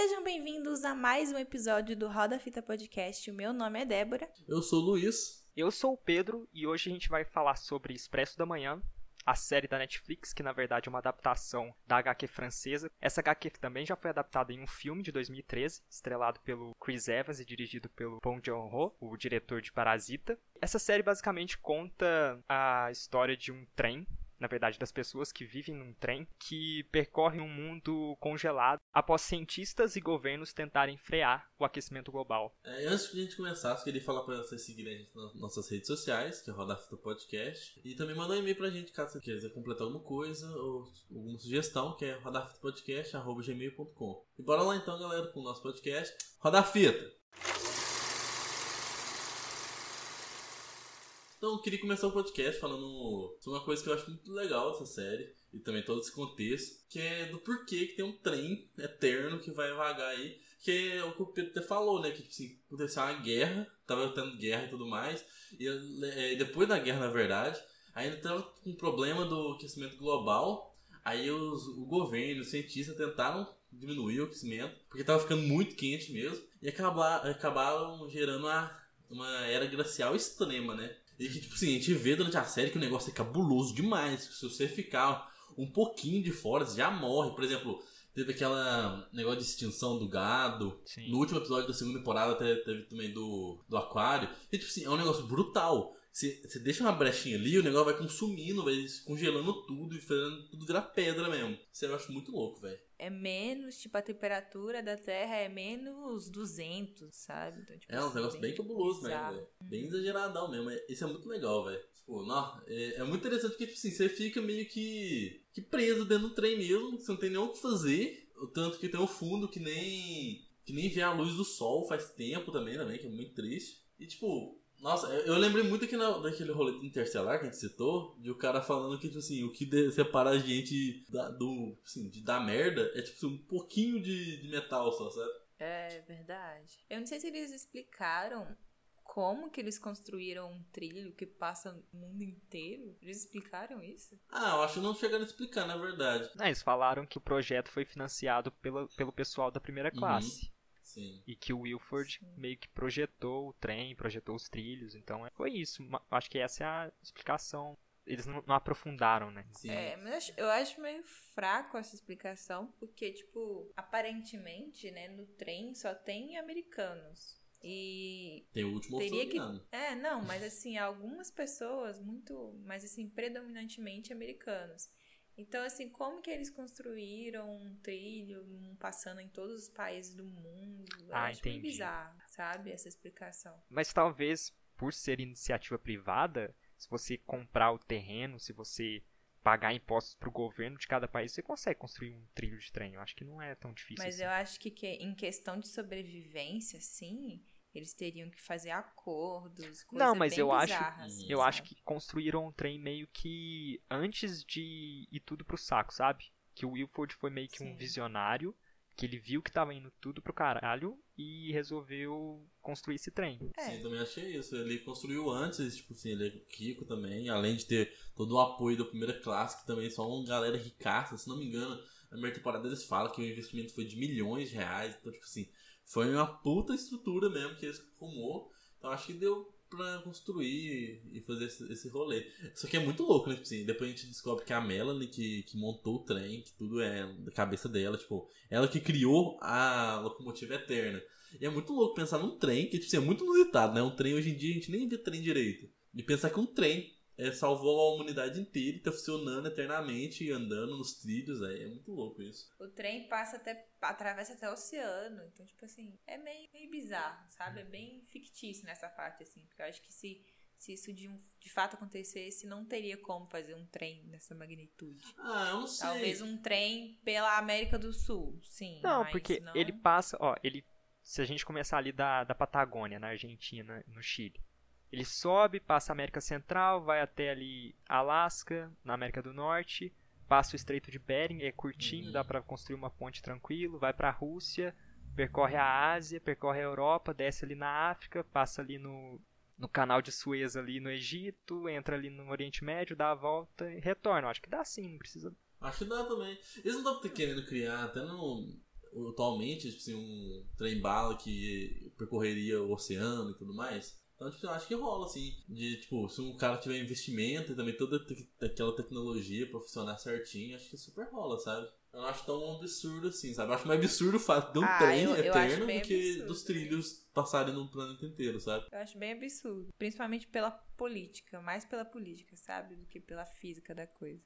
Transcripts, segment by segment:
Sejam bem-vindos a mais um episódio do Roda Fita Podcast. O meu nome é Débora. Eu sou o Luiz. Eu sou o Pedro e hoje a gente vai falar sobre Expresso da Manhã, a série da Netflix, que na verdade é uma adaptação da HQ francesa. Essa HQ também já foi adaptada em um filme de 2013, estrelado pelo Chris Evans e dirigido pelo Bong Joon-ho, o diretor de Parasita. Essa série basicamente conta a história de um trem na verdade, das pessoas que vivem num trem que percorre um mundo congelado após cientistas e governos tentarem frear o aquecimento global. É, antes de a gente começar, eu queria falar para vocês seguirem a gente nas nossas redes sociais, que é Roda Fita Podcast, e também mandar um e-mail pra gente caso você quiser completar alguma coisa ou alguma sugestão, que é rodafitapodcast.gmail.com. E bora lá então, galera, com o nosso podcast. Roda Fita! Então, eu queria começar o podcast falando sobre uma coisa que eu acho muito legal dessa série e também todo esse contexto, que é do porquê que tem um trem eterno que vai vagar aí, que é o que o Pedro até falou, né? Que tipo, assim, aconteceu uma guerra, tava tendo guerra e tudo mais, e é, depois da guerra, na verdade, ainda tava com um problema do aquecimento global, aí os, o governo, os cientistas tentaram diminuir o aquecimento, porque tava ficando muito quente mesmo, e acabar, acabaram gerando uma, uma era glacial extrema, né? E que, tipo assim, a gente vê durante a série que o negócio é cabuloso demais. Se você ficar um pouquinho de fora, você já morre. Por exemplo, teve aquela negócio de extinção do gado. Sim. No último episódio da segunda temporada teve, teve, também do, do aquário. E, tipo assim, é um negócio brutal. Você, você deixa uma brechinha ali, o negócio vai consumindo, vai congelando tudo e fazendo tudo virar pedra mesmo. Isso eu acho muito louco, velho é menos, tipo, a temperatura da Terra é menos 200, sabe? Então, tipo, é um assim, negócio bem, cabuloso mesmo, velho. Bem exageradão mesmo. Isso é muito legal, velho. Tipo, não, é, é, muito interessante porque, tipo assim, você fica meio que, que preso dentro do trem mesmo, você não tem nem o que fazer. O tanto que tem o fundo que nem, que nem vê a luz do sol faz tempo também, também, que é muito triste. E, tipo, nossa, eu lembrei muito aqui na, daquele rolê interestelar que a gente citou, de o cara falando que, tipo assim, o que separa a gente da, do, assim, de, da merda é, tipo assim, um pouquinho de, de metal só, sabe? É verdade. Eu não sei se eles explicaram como que eles construíram um trilho que passa o mundo inteiro? Eles explicaram isso? Ah, eu acho que não chegaram a explicar, na verdade. Não, eles falaram que o projeto foi financiado pelo, pelo pessoal da primeira uhum. classe. Uhum. Sim. E que o Wilford Sim. meio que projetou o trem, projetou os trilhos. Então é, foi isso. Acho que essa é a explicação. Eles não, não aprofundaram, né? Sim. É, mas eu acho meio fraco essa explicação, porque, tipo, aparentemente, né, no trem só tem americanos. E. Tem o último teria que É, não, mas assim, algumas pessoas, muito. Mas assim, predominantemente americanos. Então, assim, como que eles construíram um trilho passando em todos os países do mundo? Eu ah, acho entendi. bizarro, sabe? Essa explicação. Mas talvez, por ser iniciativa privada, se você comprar o terreno, se você pagar impostos para o governo de cada país, você consegue construir um trilho de trem. Eu acho que não é tão difícil Mas assim. eu acho que, que em questão de sobrevivência, sim, eles teriam que fazer acordos, coisas Não, mas eu acho, assim, eu sabe? acho que construíram um trem meio que antes de ir tudo pro saco, sabe? Que o Wilford foi meio que Sim. um visionário, que ele viu que tava indo tudo pro caralho e resolveu construir esse trem. É. Sim, também achei isso. Ele construiu antes, tipo assim, ele é rico também, além de ter todo o apoio da primeira classe, que também só uma galera ricaça, se não me engano. Na primeira temporada eles falam que o investimento foi de milhões de reais, então, tipo assim, foi uma puta estrutura mesmo que eles formou. Então acho que deu pra construir e fazer esse, esse rolê. Só que é muito louco, né? Tipo assim, depois a gente descobre que a Melanie que, que montou o trem, que tudo é da cabeça dela, tipo, ela que criou a locomotiva eterna. E é muito louco pensar num trem, que tipo assim, é muito inusitado, né? Um trem hoje em dia a gente nem vê trem direito. E pensar que um trem é, salvou a humanidade inteira e tá funcionando eternamente e andando nos trilhos, aí é muito louco isso. O trem passa até, atravessa até o oceano, então, tipo assim, é meio, meio bizarro, sabe? É bem fictício nessa parte, assim, porque eu acho que se, se isso de, um, de fato acontecesse, não teria como fazer um trem dessa magnitude. Ah, eu não sei. Talvez um trem pela América do Sul, sim. Não, porque não... ele passa, ó, ele, se a gente começar ali da, da Patagônia, na Argentina, no Chile, ele sobe, passa a América Central, vai até ali Alasca, na América do Norte, passa o Estreito de Bering, é curtinho, uhum. dá para construir uma ponte tranquilo, vai para a Rússia, percorre a Ásia, percorre a Europa, desce ali na África, passa ali no, no canal de Suez ali no Egito, entra ali no Oriente Médio, dá a volta e retorna. Acho que dá sim, não precisa. Acho que dá também. Eles não estão querendo criar, até no. atualmente, tipo assim, um trem-bala que percorreria o oceano e tudo mais. Então, tipo, eu acho que rola, assim, de, tipo, se um cara tiver investimento e também toda aquela tecnologia pra funcionar certinho, acho que super rola, sabe? Eu não acho tão absurdo assim, sabe? Eu acho mais absurdo o fato de um Ah, trem eu- eu eterno acho do que absurdo. dos trilhos passarem no planeta inteiro, sabe? Eu acho bem absurdo. Principalmente pela política. Mais pela política, sabe? Do que pela física da coisa.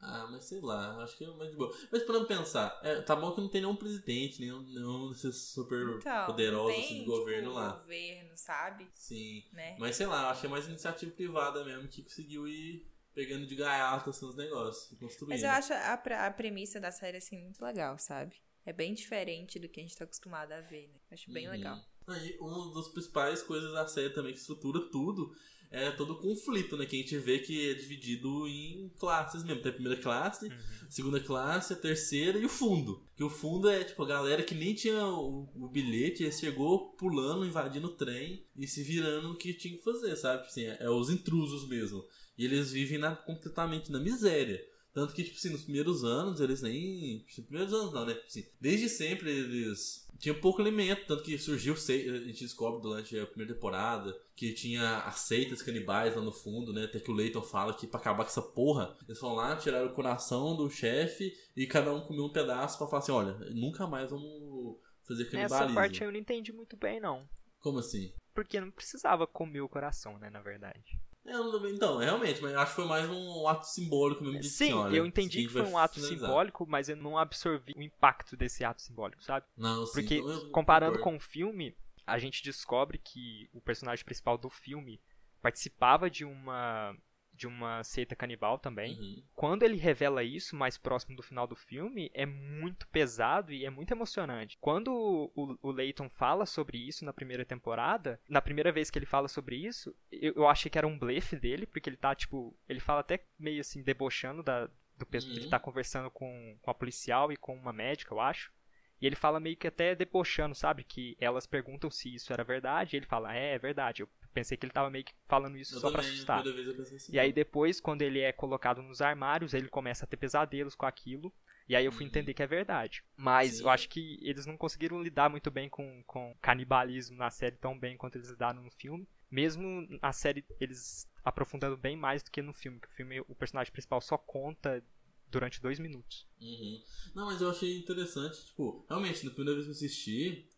Ah, mas sei lá, acho que é mais de boa. Mas pra não pensar, é, tá bom que não tem nenhum presidente, nenhum, nenhum desses super Então, poderosos tem, assim, do governo tipo, lá. governo, sabe? Sim. Né? Mas sei lá, acho que é mais iniciativa privada mesmo que conseguiu ir pegando de gaiato assim, os negócios e construindo. Mas eu acho a, a premissa da série, assim, muito legal, sabe? É bem diferente do que a gente tá acostumado a ver, né? Acho bem Uhum. legal. Aí, uma das principais coisas da série também que estrutura tudo é todo o conflito, né? Que a gente vê que é dividido em classes mesmo. Tem a primeira classe, Uhum. segunda classe, a terceira e o fundo. Que o fundo é tipo a galera que nem tinha o, o bilhete, e chegou pulando, invadindo o trem e se virando no que tinha que fazer, sabe? Assim, é, é os intrusos mesmo. E eles vivem na- completamente na miséria. Tanto que, tipo assim, nos primeiros anos, eles nem. Nos primeiros anos não, né? Tipo assim, desde sempre eles tinham pouco alimento. Tanto que surgiu, a gente descobre durante a primeira temporada que tinha as seitas canibais lá no fundo, né? Até que o Leighton fala que pra acabar com essa porra, eles vão lá, tiraram o coração do chefe e cada um comeu um pedaço pra falar assim: olha, nunca mais vamos fazer canibalismo. Essa parte eu não entendi muito bem, não. Como assim? Porque não precisava comer o coração, né, na verdade. Eu Então, realmente, mas acho que foi mais um ato simbólico mesmo de Sim, olha, eu entendi que foi um ato finalizar. simbólico, mas eu não absorvi o impacto desse ato simbólico, sabe? Não, sim, Porque, então comparando com o filme, a gente descobre que o personagem principal do filme participava de uma de uma seita canibal também. Uhum. Quando ele revela isso mais próximo do final do filme, é muito pesado e é muito emocionante. Quando o, o Leighton fala sobre isso na primeira temporada, na primeira vez que ele fala sobre isso, eu, eu achei que era um blefe dele, porque ele tá, tipo, ele fala até meio assim, debochando da, do peso. Uhum. Ele tá conversando com, com a policial e com uma médica, eu acho. E ele fala meio que até debochando, sabe? Que elas perguntam se isso era verdade. E ele fala, é, é verdade. Eu pensei que ele tava meio que falando isso Eu só pra também, assustar. a primeira vez eu pensei assim. E aí depois, quando ele é colocado nos armários, ele começa a ter pesadelos com aquilo. E aí eu fui Uhum. entender que é verdade. Mas Sim. eu acho que eles não conseguiram lidar muito bem com, com canibalismo na série tão bem quanto eles lidaram no filme. Mesmo na série, eles aprofundando bem mais do que no filme. Que o filme, o personagem principal só conta durante dois minutos. Uhum. Não, mas eu achei interessante, tipo, realmente, na primeira vez que eu assisti.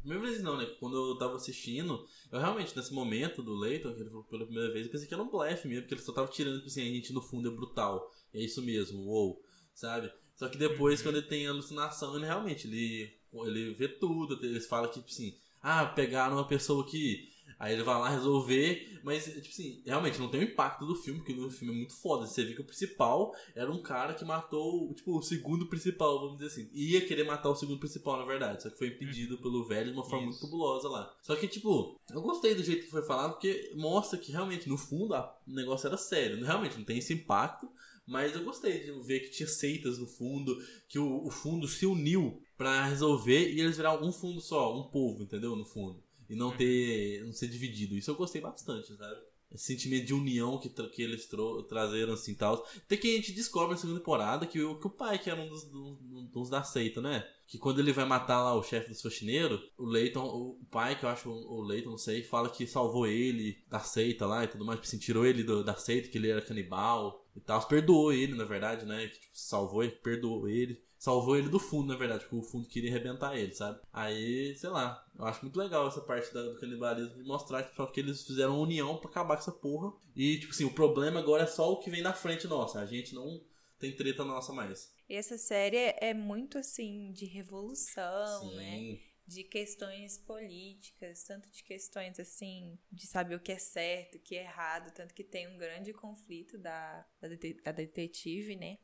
Primeira vez não, né? Quando eu tava assistindo, eu realmente, nesse momento do Leighton, que ele falou pela primeira vez, eu pensei que era um blefe mesmo, porque ele só tava tirando, tipo assim, a gente no fundo é brutal. É isso mesmo, uou, sabe? Só que depois, Uhum. quando ele tem alucinação, ele realmente, ele, ele vê tudo, eles falam que, tipo assim, ah, pegaram uma pessoa que. Aí ele vai lá resolver, mas, tipo assim, realmente não tem o impacto do filme, porque no filme é muito foda. Você vê que o principal era um cara que matou, tipo, o segundo principal, vamos dizer assim. Ia querer matar o segundo principal, na verdade. Só que foi impedido pelo velho de uma forma muito Isso. cabulosa lá. Só que, tipo, eu gostei do jeito que foi falado, porque mostra que realmente, no fundo, a- o negócio era sério. Realmente, não tem esse impacto. Mas eu gostei de ver que tinha seitas no fundo, que o, o fundo se uniu pra resolver e eles viraram um fundo só, um povo, entendeu? No fundo. E não ter. não ser dividido. Isso eu gostei bastante, sabe? Esse sentimento de união que, tra- que eles trazeram assim tal. Até que a gente descobre na segunda temporada que o, que o pai, que era um dos, dos, dos da seita, né? Que quando ele vai matar lá o chefe dos faxineiros, o Leighton, o pai, que eu acho o Leighton, não sei, fala que salvou ele da seita lá e tudo mais, assim, tirou ele do- da seita, que ele era canibal e tal. Perdoou ele, na verdade, né? Que tipo, salvou ele, perdoou ele. Salvou ele do fundo, na verdade, porque o fundo queria arrebentar ele, sabe? Aí, sei lá, eu acho muito legal essa parte da- do canibalismo de mostrar que, só que eles fizeram união pra acabar com essa porra. E, tipo assim, o problema agora é só o que vem na frente nossa. A gente não tem treta nossa mais. E essa série é muito assim de revolução, né? Sim. De questões políticas, tanto de questões assim, de saber o que é certo, o que é errado, tanto que tem um grande conflito da, da, dete- da detetive, né?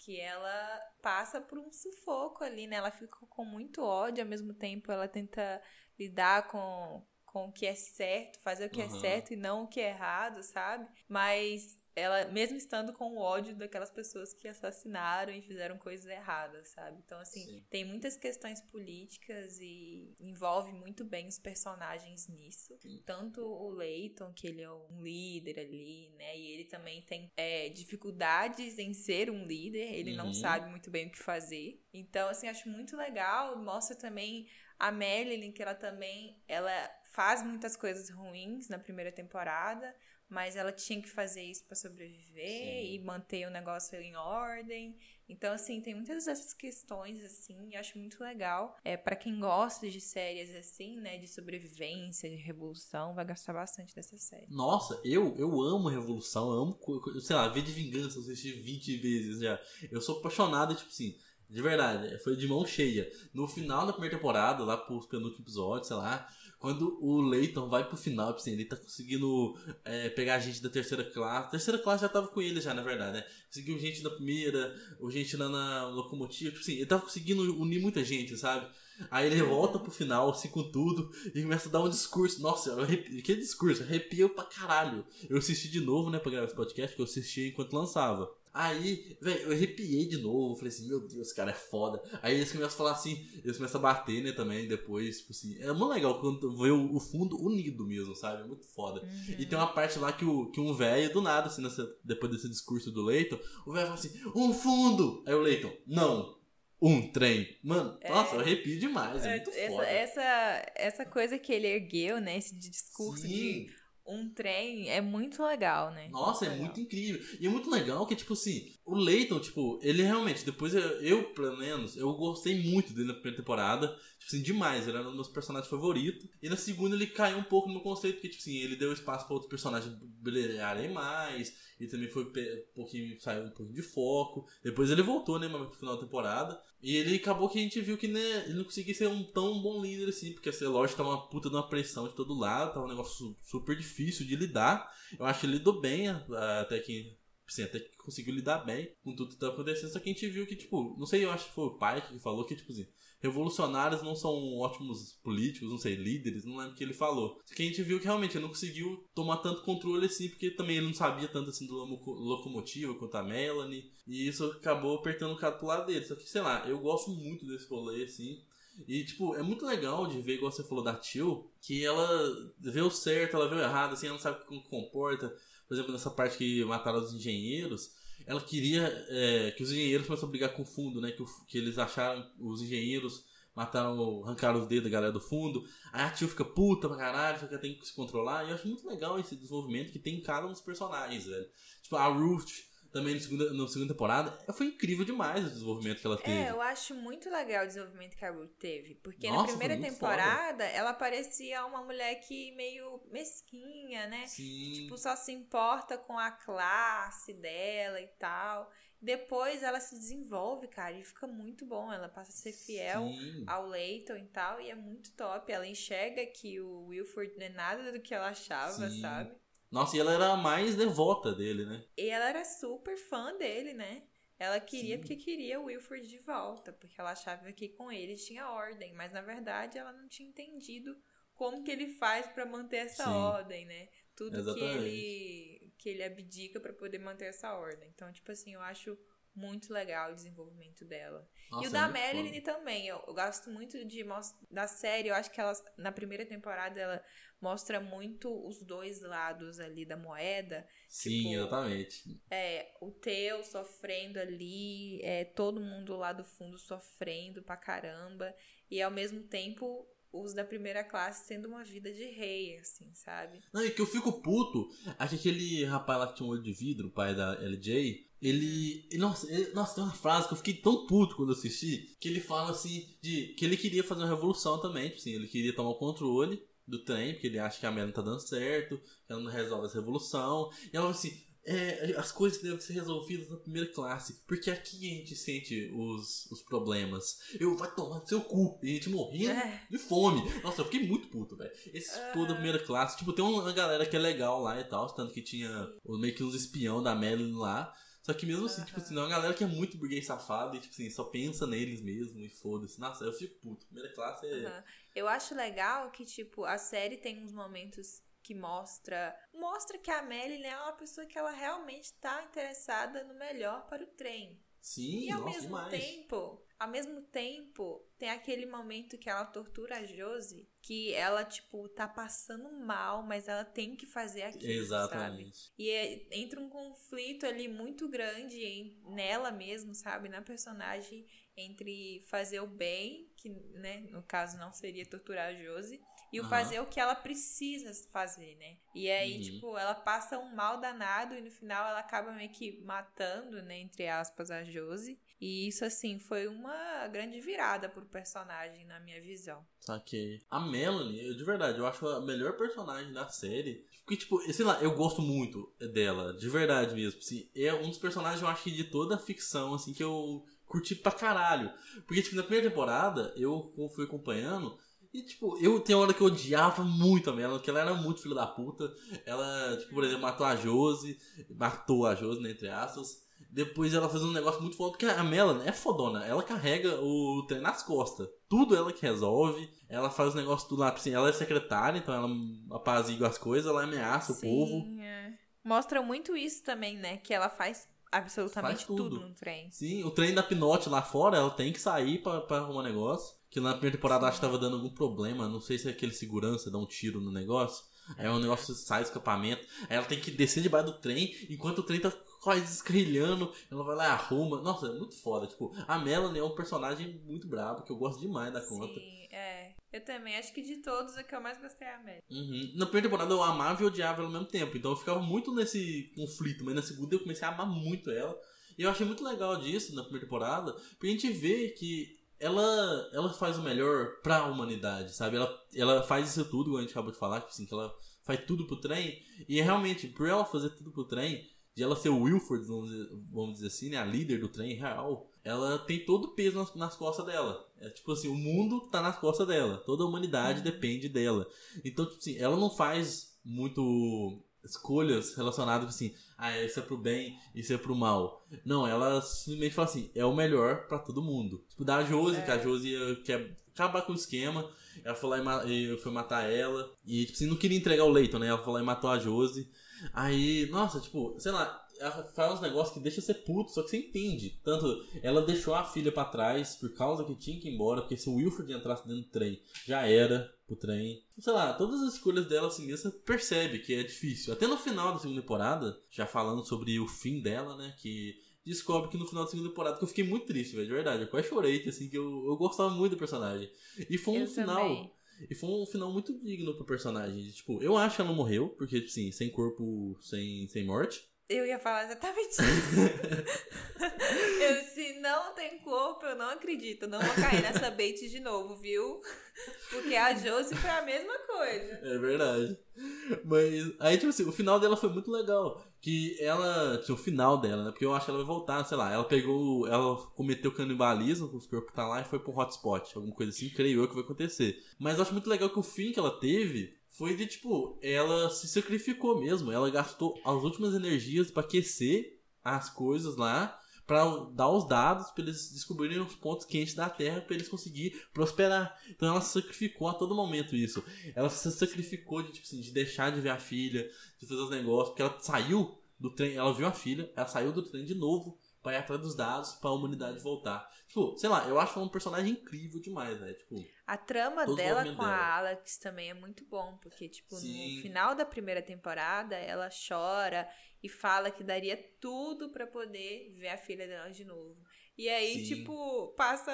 Que ela passa por um sufoco ali, né? Ela fica com muito ódio, ao mesmo tempo ela tenta lidar com, com o que é certo, fazer o que é Uhum. certo e não o que é errado, sabe? Mas ela mesmo estando com o ódio daquelas pessoas que assassinaram e fizeram coisas erradas, sabe? Então, assim, Sim. tem muitas questões políticas e envolve muito bem os personagens nisso. Sim. Tanto o Leighton, que ele é um líder ali, né? E ele também tem é, dificuldades em ser um líder, ele não Uhum. sabe muito bem o que fazer. Então, assim, acho muito legal. Mostra também a Marilyn, que ela também ela faz muitas coisas ruins na primeira temporada, mas ela tinha que fazer isso pra sobreviver Sim. e manter o negócio em ordem. Então, assim, tem muitas dessas questões, assim, e acho muito legal. É, para quem gosta de séries assim, né, de sobrevivência, de revolução, vai gostar bastante dessa série. Nossa, eu, eu amo Revolução, eu amo, sei lá, V de Vingança, eu assisti 20 vezes já. Eu sou apaixonado, tipo assim, de verdade, foi de mão cheia. No final da primeira temporada, lá pros penúltimos episódios, sei lá, quando o Leighton vai pro final, tipo assim, ele tá conseguindo é, pegar gente da terceira classe. A terceira classe já tava com ele já, na verdade, né? Conseguiu gente da primeira, ou gente lá na locomotiva, tipo assim, ele tava conseguindo unir muita gente, sabe? Aí ele volta pro final, assim, com tudo, e começa a dar um discurso. Nossa, eu arrepi... que discurso? Arrepia pra caralho. Eu assisti de novo, né, pra gravar esse podcast, que eu assisti enquanto lançava. Aí, velho, eu arrepiei de novo. Falei assim, meu Deus, cara é foda. Aí eles começam a falar assim, eles começam a bater, né, também, depois, tipo assim. É muito legal quando vê o, o fundo unido mesmo, sabe? É muito foda. E tem uma parte lá que, o, que um velho, do nada, assim, nessa- depois desse discurso do Leighton, o velho fala assim, um fundo! Aí o Leighton, não, um trem. Mano, É. nossa, eu arrepio demais, é, É, muito essa, foda. essa, essa coisa que ele ergueu, né, esse discurso de Sim. Um trem, é muito legal, né? Nossa, é legal. muito incrível. E é muito legal que, tipo assim, o Leighton, tipo, ele realmente, depois eu, eu, pelo menos, eu gostei muito dele na primeira temporada. Tipo assim, demais. Ele era um dos meus personagens favoritos. E na segunda ele caiu um pouco no conceito, porque, tipo assim, ele deu espaço pra outros personagens brilharem mais. E também foi um pouquinho, saiu um pouquinho de foco. Depois ele voltou, né, pro final da temporada. E ele acabou que a gente viu que né, ele não conseguia ser um tão bom líder assim, porque essa loja tava uma puta de uma pressão de todo lado, tava um negócio su- super difícil de lidar. Eu acho que ele lidou bem até que. Assim, até que conseguiu lidar bem com tudo que tá acontecendo, só que a gente viu que, tipo, não sei, eu acho que foi o pai que falou que, tipo assim, revolucionários não são ótimos políticos, não sei, líderes, não lembro o que ele falou. Só que a gente viu que realmente ele não conseguiu tomar tanto controle assim, porque também ele não sabia tanto assim do locomotiva quanto a Melanie, e isso acabou apertando o cara pro lado dele. Só que, sei lá, eu gosto muito desse rolê, assim. E, tipo, é muito legal de ver, igual você falou da Tio, que ela vê o certo, ela vê o errado, assim, ela não sabe como comporta. Por exemplo, nessa parte que mataram os engenheiros, ela queria é, que os engenheiros começassem a brigar com o fundo, né? Que, o- que eles acharam, os engenheiros mataram, arrancaram os dedos da galera do fundo. Aí a Tio fica puta pra caralho, só que ela tem que se controlar. E eu acho muito legal esse desenvolvimento que tem em cada um dos personagens, velho. Tipo, a Ruth também na segunda, na segunda temporada, foi incrível demais o desenvolvimento que ela teve. É, eu acho muito legal o desenvolvimento que a Ruth teve. Porque na Nossa, foi primeira temporada, ela parecia uma mulher que meio mesquinha, né? Sim. Tipo, só se importa com a classe dela e tal. Depois ela se desenvolve, cara, e fica muito bom. Ela passa a ser fiel Sim. ao Leighton e tal, e é muito top. Ela enxerga que o Wilford não é nada do que ela achava, Sim. sabe? Nossa, e ela era a mais devota dele, né? E ela era super fã dele, né? Ela queria Sim. porque queria o Wilford de volta, porque ela achava que com ele tinha ordem, mas na verdade ela não tinha entendido como que ele faz pra manter essa Sim. ordem, né? Tudo que Exatamente. ele que ele abdica pra poder manter essa ordem. Então, tipo assim, eu acho muito legal o desenvolvimento dela. Nossa, e o da Marilyn também. Eu, eu gosto muito de da série. Eu acho que ela, na primeira temporada, ela mostra muito os dois lados ali da moeda. Sim, tipo, exatamente. É, o Theo sofrendo ali, é, todo mundo lá do fundo sofrendo pra caramba. E ao mesmo tempo, os da primeira classe tendo uma vida de rei, assim, sabe? Não, e que eu fico puto, acho que aquele rapaz lá que tinha um olho de vidro, o pai da LJ, ele. ele- Nossa, ele- nossa, tem uma frase que eu fiquei tão puto quando eu assisti, que ele fala assim, de que ele queria fazer uma revolução também, tipo assim, ele queria tomar o controle do trem, porque ele acha que a Melanie tá dando certo, que ela não resolve essa revolução. E ela fala assim. É, as coisas devem ser resolvidas na primeira classe, porque aqui a gente sente os, os problemas. Eu vai tomar no seu cu, e a gente morrendo É. de fome. Nossa, eu fiquei muito puto, velho. Esse povo da primeira classe. Tipo, tem uma galera que é legal lá e tal, tanto que tinha meio que uns espião da Madeline lá. Só que mesmo assim, tipo assim, é uma galera que é muito burguês safado e, tipo assim, só pensa neles mesmo e foda-se. Nossa, eu fico puto. Primeira classe é. Eu acho legal que, tipo, a série tem uns momentos que mostra mostra que a Melly né, é uma pessoa que ela realmente está interessada no melhor para o trem. Sim, e ao nossa, mesmo demais. tempo, ao mesmo tempo, tem aquele momento que ela tortura a Josie, que ela, tipo, tá passando mal, mas ela tem que fazer aquilo, sabe? Exatamente. E é- entra um conflito ali muito grande em- nela mesmo, sabe? Na personagem, entre fazer o bem, que, né, no caso não seria torturar a Josie, e o Aham. fazer o que ela precisa fazer, né? E aí, Uhum. tipo, ela passa um mal danado e no final ela acaba meio que matando, né, entre aspas, a Josie. E isso, assim, foi uma grande virada pro personagem, na minha visão. Saquei. A Melanie, eu- de verdade, eu acho a melhor personagem da série. Porque, tipo, sei lá, eu gosto muito dela, de verdade mesmo. Assim, é um dos personagens, eu acho que de toda a ficção, assim, que eu curti pra caralho. Porque, tipo, na primeira temporada, eu fui acompanhando. E, tipo, eu tem hora que eu odiava muito a Melanie, porque ela era muito filha da puta. Ela, tipo, por exemplo, matou a Josie, matou a Josie, né, entre aspas. Depois ela fez um negócio muito foda, porque a Melanie é fodona. Ela carrega o trem nas costas. Tudo ela que resolve. Ela faz os negócios tudo lá. Assim, ela é secretária, então ela apazigua as coisas, ela ameaça o povo. é. Mostra muito isso também, né? Que ela faz absolutamente Faz tudo. tudo no trem. Sim, o trem da Pinote lá fora, ela tem que sair pra, pra arrumar negócio. Que na primeira temporada acho que tava dando algum problema. Não sei se é aquele segurança dá um tiro no negócio. Aí o negócio sai do escapamento. Aí ela tem que descer debaixo do trem. Enquanto o trem tá quase descarrilhando. Ela vai lá e arruma. Nossa, é muito foda. Tipo, a Melanie é um personagem muito brabo. Que eu gosto demais da conta. Sim, é. Eu também. Acho que de todos, a que eu mais gostei é a Mary. Uhum. Na primeira temporada eu amava e odiava ela ao mesmo tempo. Então eu ficava muito nesse conflito. Mas na segunda eu comecei a amar muito ela. E eu achei muito legal disso na primeira temporada. Porque a gente vê que ela, ela faz o melhor pra humanidade, sabe? Ela, ela faz isso tudo, como a gente acabou de falar, tipo assim, que ela faz tudo pro trem. E realmente, por ela fazer tudo pro trem, de ela ser o Wilford, vamos dizer, vamos dizer assim, né? A líder do trem real, ela tem todo o peso nas, nas costas dela. É tipo assim, o mundo tá nas costas dela. Toda a humanidade depende dela. Então, tipo assim, ela não faz muito escolhas relacionadas assim, ah, isso é pro bem, isso é pro mal. Não, ela simplesmente fala assim, é o melhor pra todo mundo. Tipo, da Josie, que a Josie eh, quer acabar com o esquema, ela foi lá e, foi matar ela. E, tipo assim, não queria entregar o leito, né? Ela foi lá e matou a Josie. Aí, nossa, tipo, sei lá, ela faz uns negócios que deixa você puto, só que você entende. Tanto, ela deixou a filha pra trás por causa que tinha que ir embora, porque se o Wilford entrasse dentro do trem, já era pro trem. Sei lá, todas as escolhas dela assim mesmo, você percebe que é difícil. Até no final da segunda temporada, já falando sobre o fim dela, né, que descobre que no final da segunda temporada, que eu fiquei muito triste, velho, de verdade. Eu quase chorei, assim, que eu, eu gostava muito do personagem. E foi um Eu final... também. E foi um final muito digno pro personagem. Tipo, eu acho que ela não morreu, porque, tipo assim, sem corpo, sem, sem morte. Eu ia falar exatamente isso. eu, se não tem corpo, eu não acredito. Não vou cair nessa bait de novo, viu? Porque a Josie foi a mesma coisa. É verdade. Mas aí, tipo assim, o final dela foi muito legal. Que ela. Tinha o final dela, né? Porque eu acho que ela vai voltar, sei lá. Ela pegou. Ela cometeu canibalismo com os corpos tá lá e foi pro hotspot. Alguma coisa assim, creio eu que vai acontecer. Mas eu acho muito legal que o fim que ela teve foi de, tipo, ela se sacrificou mesmo. Ela gastou as últimas energias pra aquecer as coisas lá. Pra dar os dados pra eles descobrirem os pontos quentes da Terra pra eles conseguirem prosperar. Então ela se sacrificou a todo momento isso. Ela se sacrificou de, tipo assim, de deixar de ver a filha, de fazer os negócios, porque ela saiu do trem, ela viu a filha, ela saiu do trem de novo pra ir atrás dos dados pra humanidade voltar. Tipo, sei lá, eu acho ela um personagem incrível demais, né? Tipo, A trama Todo dela com a dela. Alex também é muito bom, porque, tipo, Sim. no final da primeira temporada, ela chora e fala que daria tudo pra poder ver a filha dela de novo. E aí, Sim. tipo, passa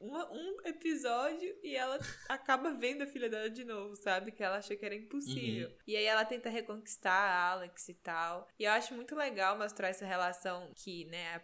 um episódio e ela acaba vendo a filha dela de novo, sabe? Que ela achou que era impossível. Uhum. E aí ela tenta reconquistar a Alex e tal. E eu acho muito legal mostrar essa relação que, né, a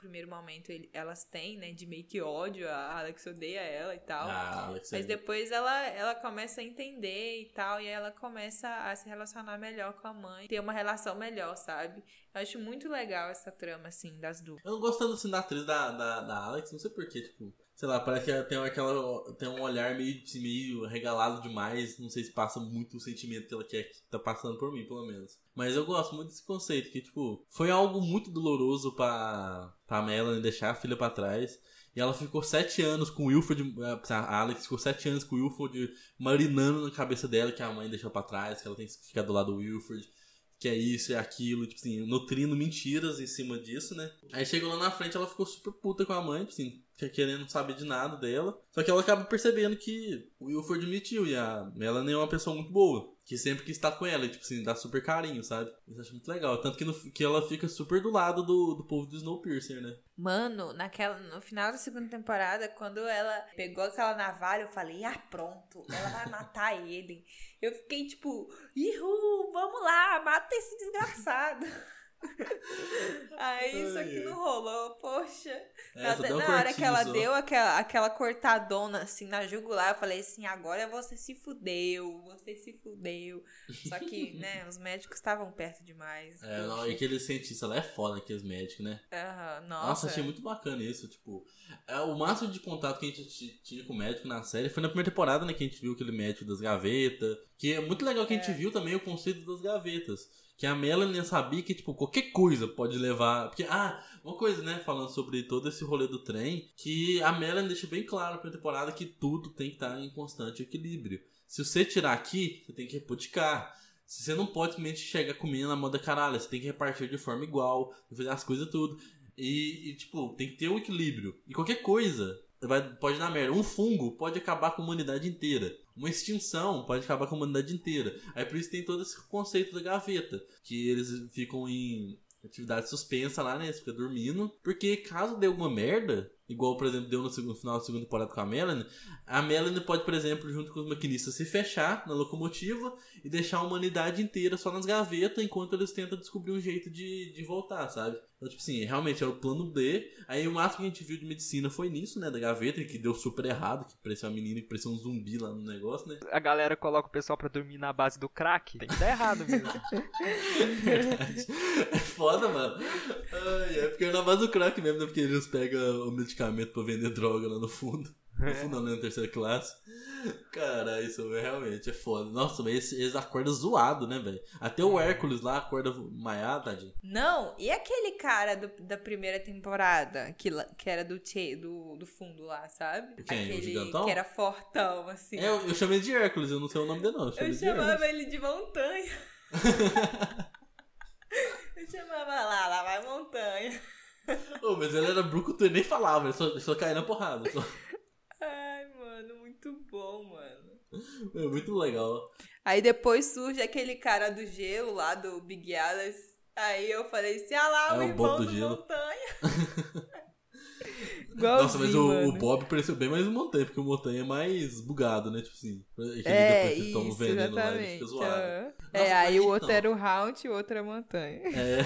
primeiro momento ele- elas têm, né, de meio que ódio, a Alex odeia ela e tal. a Alex Mas depois ela, ela começa a entender e tal, e aí ela começa a se relacionar melhor com a mãe, ter uma relação melhor, sabe? Eu acho muito legal essa trama, assim, das duas. Eu não gosto tanto assim da atriz da, da, da Alex, não sei porquê, tipo. Sei lá, parece que tem aquela. Tem um olhar meio, meio regalado demais. Não sei se passa muito o sentimento que ela quer que tá passando por mim, pelo menos. Mas eu gosto muito desse conceito, que, tipo, foi algo muito doloroso pra, pra Melanie deixar a filha pra trás. E ela ficou sete anos com o Wilford. A Alex ficou sete anos com o Wilford marinando na cabeça dela que a mãe deixou pra trás, que ela tem que ficar do lado do Wilford que é isso, é aquilo, tipo assim, nutrindo mentiras em cima disso, né? Aí chegou lá na frente, ela ficou super puta com a mãe, tipo assim, querendo saber de nada dela. Só que ela acaba percebendo que o Wilford admitiu e a Melanie é uma pessoa muito boa. Que sempre quis estar com ela, e, tipo assim, dá super carinho, sabe? Isso eu acho muito legal. Tanto que, no, que ela fica super do lado do, do povo do Snowpiercer, né? Mano, naquela, no final da segunda temporada, quando ela pegou aquela navalha, eu falei, ah, pronto, ela vai matar ele. Eu fiquei tipo, ihu, vamos lá, mata esse desgraçado. Aí isso aqui não rolou, poxa. É, Até na hora que ela deu aquela, aquela cortadona assim na jugular, eu falei assim: agora você se fudeu, você se fudeu. Só que, né, os médicos estavam perto demais. É, não, e aquele cientista lá é foda, aqueles médicos, né? Uhum, nossa. nossa, achei muito bacana isso. Tipo, é, o máximo de contato que a gente tinha com o médico na série foi na primeira temporada, né? Que a gente viu aquele médico das gavetas. Que é muito legal que a gente é. viu também o conceito das gavetas que a Melanie sabia que, tipo, qualquer coisa pode levar. Porque, ah, uma coisa, né, falando sobre todo esse rolê do trem, que a Melanie deixa bem claro pra temporada que tudo tem que estar em constante equilíbrio. Se você tirar aqui, você tem que repudicar. Você não pode simplesmente chegar comendo na moda caralho, você tem que repartir de forma igual, fazer as coisas tudo. E, e, tipo, tem que ter um equilíbrio. E qualquer coisa vai, pode dar merda. Um fungo pode acabar com a humanidade inteira. Uma extinção pode acabar com a humanidade inteira. Aí por isso tem todo esse conceito da gaveta. Que eles ficam em atividade suspensa lá, né? Eles ficam dormindo. Porque caso dê alguma merda, igual, por exemplo, deu no, segundo, final da segunda temporada com a Melanie, a Melanie pode, por exemplo, junto com os maquinistas, se fechar na locomotiva e deixar a humanidade inteira só nas gavetas enquanto eles tentam descobrir um jeito de, de voltar, sabe? Então, tipo assim, realmente era o plano B. Aí o máximo que a gente viu de medicina foi nisso, né? Da gaveta, que deu super errado, que parecia uma menina que parecia um zumbi lá no negócio, né? A galera coloca o pessoal pra dormir na base do crack. Tem que dar errado mesmo. é foda, mano. Ai, é porque é na base do crack mesmo, né? Porque eles pegam o medicamento pra vender droga lá no fundo. No fundo, na terceira classe. Cara, isso realmente é foda. Nossa, mas eles, acordam zoado, né, velho? Até o Hércules lá acorda maiado, tadinho. Não, e aquele cara do, da primeira temporada, que, que era do, tche, do, do fundo lá, sabe? Quem? Aquele o gigantão? que era fortão, assim. É, eu, eu chamei de Hércules, eu não sei o nome dele, não. Eu, eu chamava ele de montanha. eu chamava lá, lá vai montanha. oh, mas ele era brucutu e nem falava, ele só, só caía na porrada. Só. Ai, mano, muito bom, mano. É muito legal. Aí depois surge aquele cara do gelo lá do Big Alice. Aí eu falei assim: ah lá, é o irmão do, do montanha. Nossa, mas o, o, Bob pareceu bem mais um montanha, porque o montanha é mais bugado, né? Tipo assim, é, isso, toma veneno lá e fica zoado. Nossa, é, aí o outro então. era o Round e o outro era a montanha. É.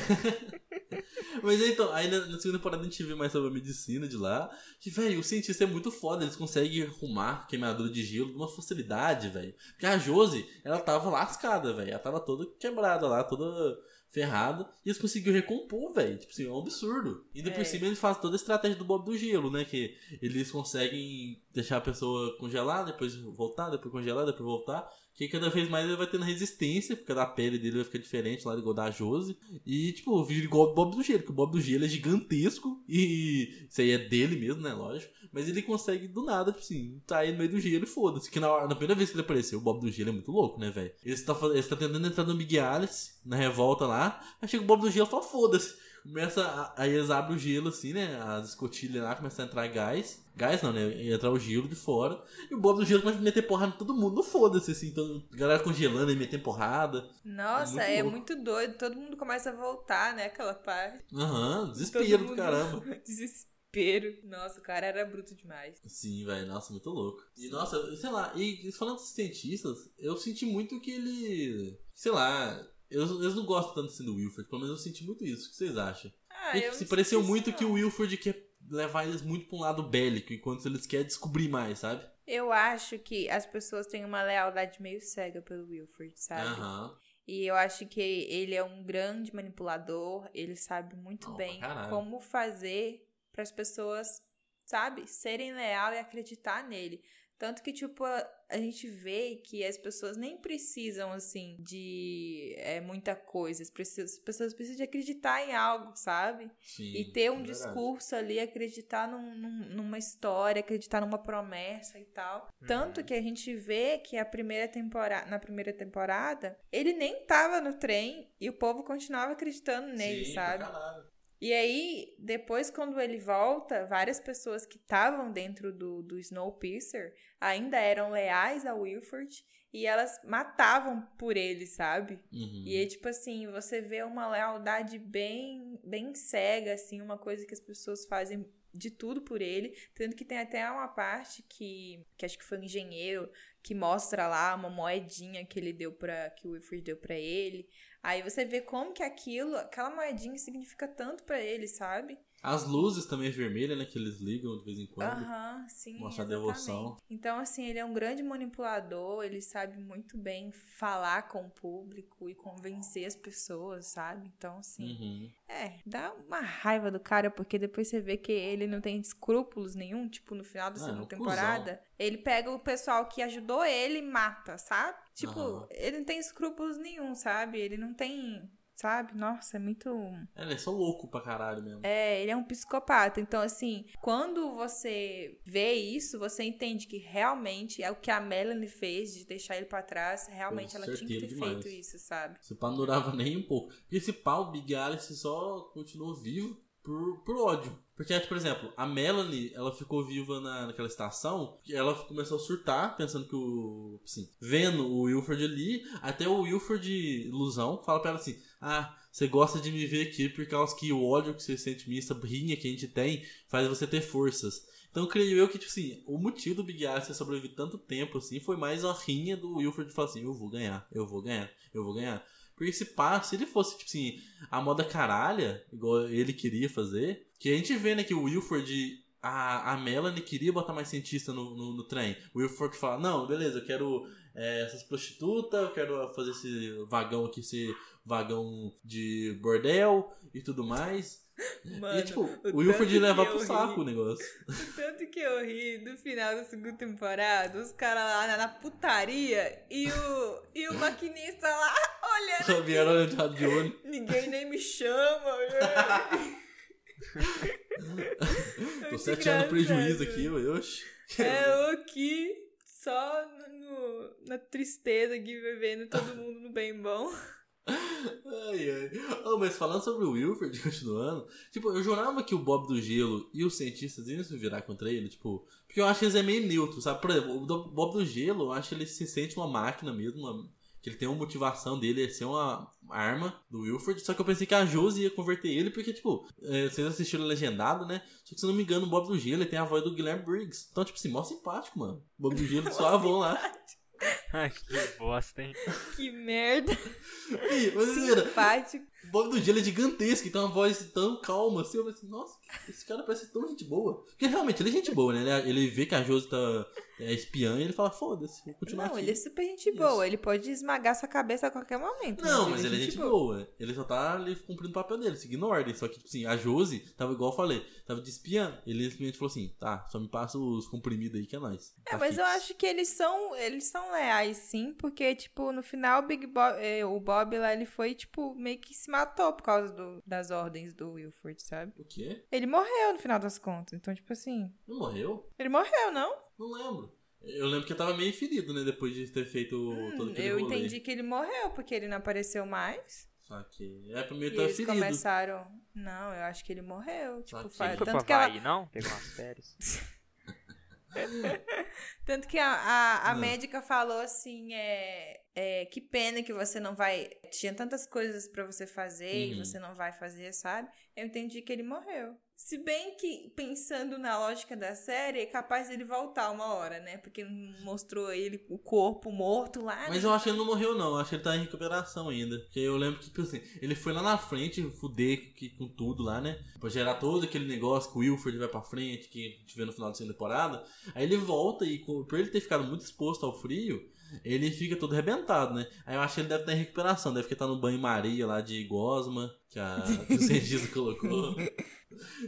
mas então, aí na, na, segunda temporada a gente vê mais sobre a medicina de lá. Que, velho, o cientista é muito foda, eles conseguem arrumar queimadura de gelo de uma facilidade, velho. Porque a Josie, ela tava lascada, velho. Ela tava toda quebrada lá, toda ferrado. E eles conseguiram recompor, velho. Tipo assim, é um absurdo. E depois é. cima eles fazem toda a estratégia do Bob do Gelo, né? Que eles conseguem deixar a pessoa congelar, depois voltar, depois congelar, depois voltar. Que cada vez mais ele vai tendo resistência, porque a pele dele vai ficar diferente lá, igual da Jose. E, tipo, vira igual o Bob do Gelo, que o Bob do Gelo é gigantesco. E isso aí é dele mesmo, né? Lógico. Mas ele consegue do nada, tipo assim, tá aí no meio do gelo e foda-se. Que na, na primeira vez que ele apareceu, o Bob do Gelo é muito louco, né, velho? Ele, tá, ele tá tentando entrar no Big Alice, na revolta lá. Aí chega o Bob do Gelo e fala, foda-se. Começa. Aí eles abrem o gelo, assim, né? As escotilhas lá, começam a entrar gás. Gás não, né? Entrar o gelo de fora. E o Bob do Gelo começa a meter porrada em todo mundo. Não foda-se, assim. Então, a galera congelando e metendo porrada. Nossa, é muito, é muito, doido. Todo mundo começa a voltar, né? Aquela parte. Aham, uhum, desespero mundo... do caramba. desespero desespero. Nossa, o cara era bruto demais. Sim, velho. Nossa, muito louco. E nossa, sei lá, e falando dos cientistas, eu senti muito que ele. Sei lá. Eu, eu não gosto tanto assim do Wilford, pelo menos eu senti muito isso. O que vocês acham? Ah, e, se pareceu muito não. que o Wilford quer levar eles muito pra um lado bélico, enquanto eles querem descobrir mais, sabe? Eu acho que as pessoas têm uma lealdade meio cega pelo Wilford, sabe? Aham. Uhum. E eu acho que ele é um grande manipulador, ele sabe muito oh, bem como fazer para as pessoas, sabe, serem leal e acreditar nele. Tanto que, tipo, a, a gente vê que as pessoas nem precisam, assim, de é, muita coisa. As, precisam, as pessoas precisam de acreditar em algo, sabe? Sim, E ter um é discurso ali, acreditar num- num- numa história, acreditar numa promessa e tal. Tanto Uhum. que a gente vê que a primeira temporada, na primeira temporada, ele nem tava no trem e o povo continuava acreditando nele, Sim, sabe? caralho. E aí, depois, quando ele volta, várias pessoas que estavam dentro do, do Snowpiercer ainda eram leais ao Wilford e elas matavam por ele, sabe? Uhum. E aí, tipo assim, você vê uma lealdade bem, bem cega, assim, uma coisa que as pessoas fazem de tudo por ele. Tanto que tem até uma parte que, que acho que foi um engenheiro que mostra lá uma moedinha que ele deu para que o Wilfred deu pra ele. Aí você vê como que aquilo, aquela moedinha significa tanto pra ele, sabe? As luzes também vermelhas, né? Que eles ligam de vez em quando. Aham, sim. Mostra a exatamente. devoção. Então, assim, ele é um grande manipulador, ele sabe muito bem falar com o público e convencer as pessoas, sabe? Então, assim, Uhum. é, dá uma raiva do cara, porque depois você vê que ele não tem escrúpulos nenhum, tipo, no final da Ah, é segunda um temporada, ele pega o pessoal que ajudou ele e mata, sabe? Tipo, Aham. ele não tem escrúpulos nenhum, sabe? Ele não tem, sabe? Nossa, é muito. É, ele é só louco pra caralho mesmo. É, ele é um psicopata. Então, assim, quando você vê isso, você entende que realmente é o que a Melanie fez de deixar ele pra trás. Realmente Com ela tinha que ter demais. feito isso, sabe? Esse pau não durava nem um pouco. Porque esse pau, Big Alice, só continuou vivo por, por ódio. Porque, por exemplo, a Melanie, ela ficou viva na, naquela estação, ela começou a surtar, pensando que o. Assim, vendo o Wilford ali, até o Wilford ilusão fala pra ela assim: Ah, você gosta de me ver aqui por causa que o ódio que você sente mim, essa rinha que a gente tem, faz você ter forças. Então, creio eu que, tipo assim, o motivo do Big Alice sobreviver tanto tempo, assim, foi mais a rinha do Wilford falar assim: Eu vou ganhar, eu vou ganhar, eu vou ganhar. Porque se pá, se ele fosse, tipo assim, a moda caralha, igual ele queria fazer, que a gente vê, né, que o Wilford, a, a Melanie queria botar mais cientista no, no, no trem. O Wilford fala, não, beleza, eu quero é, essas prostitutas, eu quero fazer esse vagão aqui ser vagão de bordel e tudo mais. Mano, e, tipo, o o Wilford leva que pro saco ri. o negócio. O tanto que eu ri no final da segunda temporada, os caras lá na, na putaria e o, e o maquinista lá olhando. Vieram olhar de olho. Ninguém nem me chama. Tô sete anos no prejuízo aqui, oxi. É eu aqui só no- na tristeza aqui vivendo todo mundo no bem bom. Ai, ai. Oh, mas falando sobre o Wilford, continuando, tipo, eu jurava que o Bob do Gelo e os cientistas iam se virar contra ele, tipo, porque eu acho que eles é meio neutro, sabe? Por exemplo, o Bob do Gelo, eu acho que ele se sente uma máquina mesmo, uma- que ele tem uma motivação dele é ser uma arma do Wilford, só que eu pensei que a Josie ia converter ele, porque, tipo, é, vocês assistiram legendado, né? Só que se eu não me engano, o Bob do Gelo ele tem a voz do Guilherme Briggs. Então, tipo assim, mó simpático, mano. O Bob do Gelo suavão lá. Ai, que bosta, hein? Que merda. Ih, vocês viram, Simpático. O Bob do Gelo é gigantesco e tem uma voz tão calma assim. Eu pensei, nossa, esse cara parece tão gente boa. Porque realmente ele é gente boa, né? Ele, ele vê que a Josi tá é espiã e ele fala, foda-se, vou continuar Não, aqui. ele é super gente Isso. boa. Ele pode esmagar sua cabeça a qualquer momento. Não, mas ele é gente boa. Ele só tá ali cumprindo o papel dele, seguindo ordem. Só que, tipo assim, a Josi tava igual eu falei, tava de espiã. Ele simplesmente falou assim, tá, só me passa os comprimidos aí que é nóis. É, Tá mas eu acho que eles são, eles são leais, sim, porque, tipo, no final o Big Bob, eh, o Bob lá, ele foi, tipo, meio que se matou por causa do- das ordens do Wilford, sabe? O quê? Ele morreu no final das contas, então, tipo assim, Não morreu? ele morreu, não? Não lembro. Eu lembro que eu tava meio ferido, né? Depois de ter feito todo Hum, aquele eu rolê. entendi que ele morreu, porque ele não apareceu mais. Só que é pra mim eu tava eles ferido. começaram. Não, eu acho que ele morreu. Tipo, Ok. fa- Não foi tanto pra que ela, Havaí, não? Pegou umas férias. Tanto que a, a, a Não. médica falou assim, é, é, que pena que você não vai... Tinha tantas coisas pra você fazer e Uhum. você não vai fazer, sabe? Eu entendi que ele morreu. Se bem que, pensando na lógica da série, é capaz dele voltar uma hora, né? Porque mostrou ele, o corpo morto lá, Mas né? eu acho que ele não morreu, não. Eu acho que ele tá em recuperação ainda. Porque eu lembro que, tipo assim, ele foi lá na frente, fuder que- com tudo lá, né? Pra gerar todo aquele negócio que o Wilford vai pra frente, que vê no final da segunda temporada. Aí ele volta e, por ele ter ficado muito exposto ao frio, ele fica todo arrebentado, né? Aí eu acho que ele deve estar em recuperação. Deve que tá no banho-maria lá de Gosma, que, a, que o cientista colocou.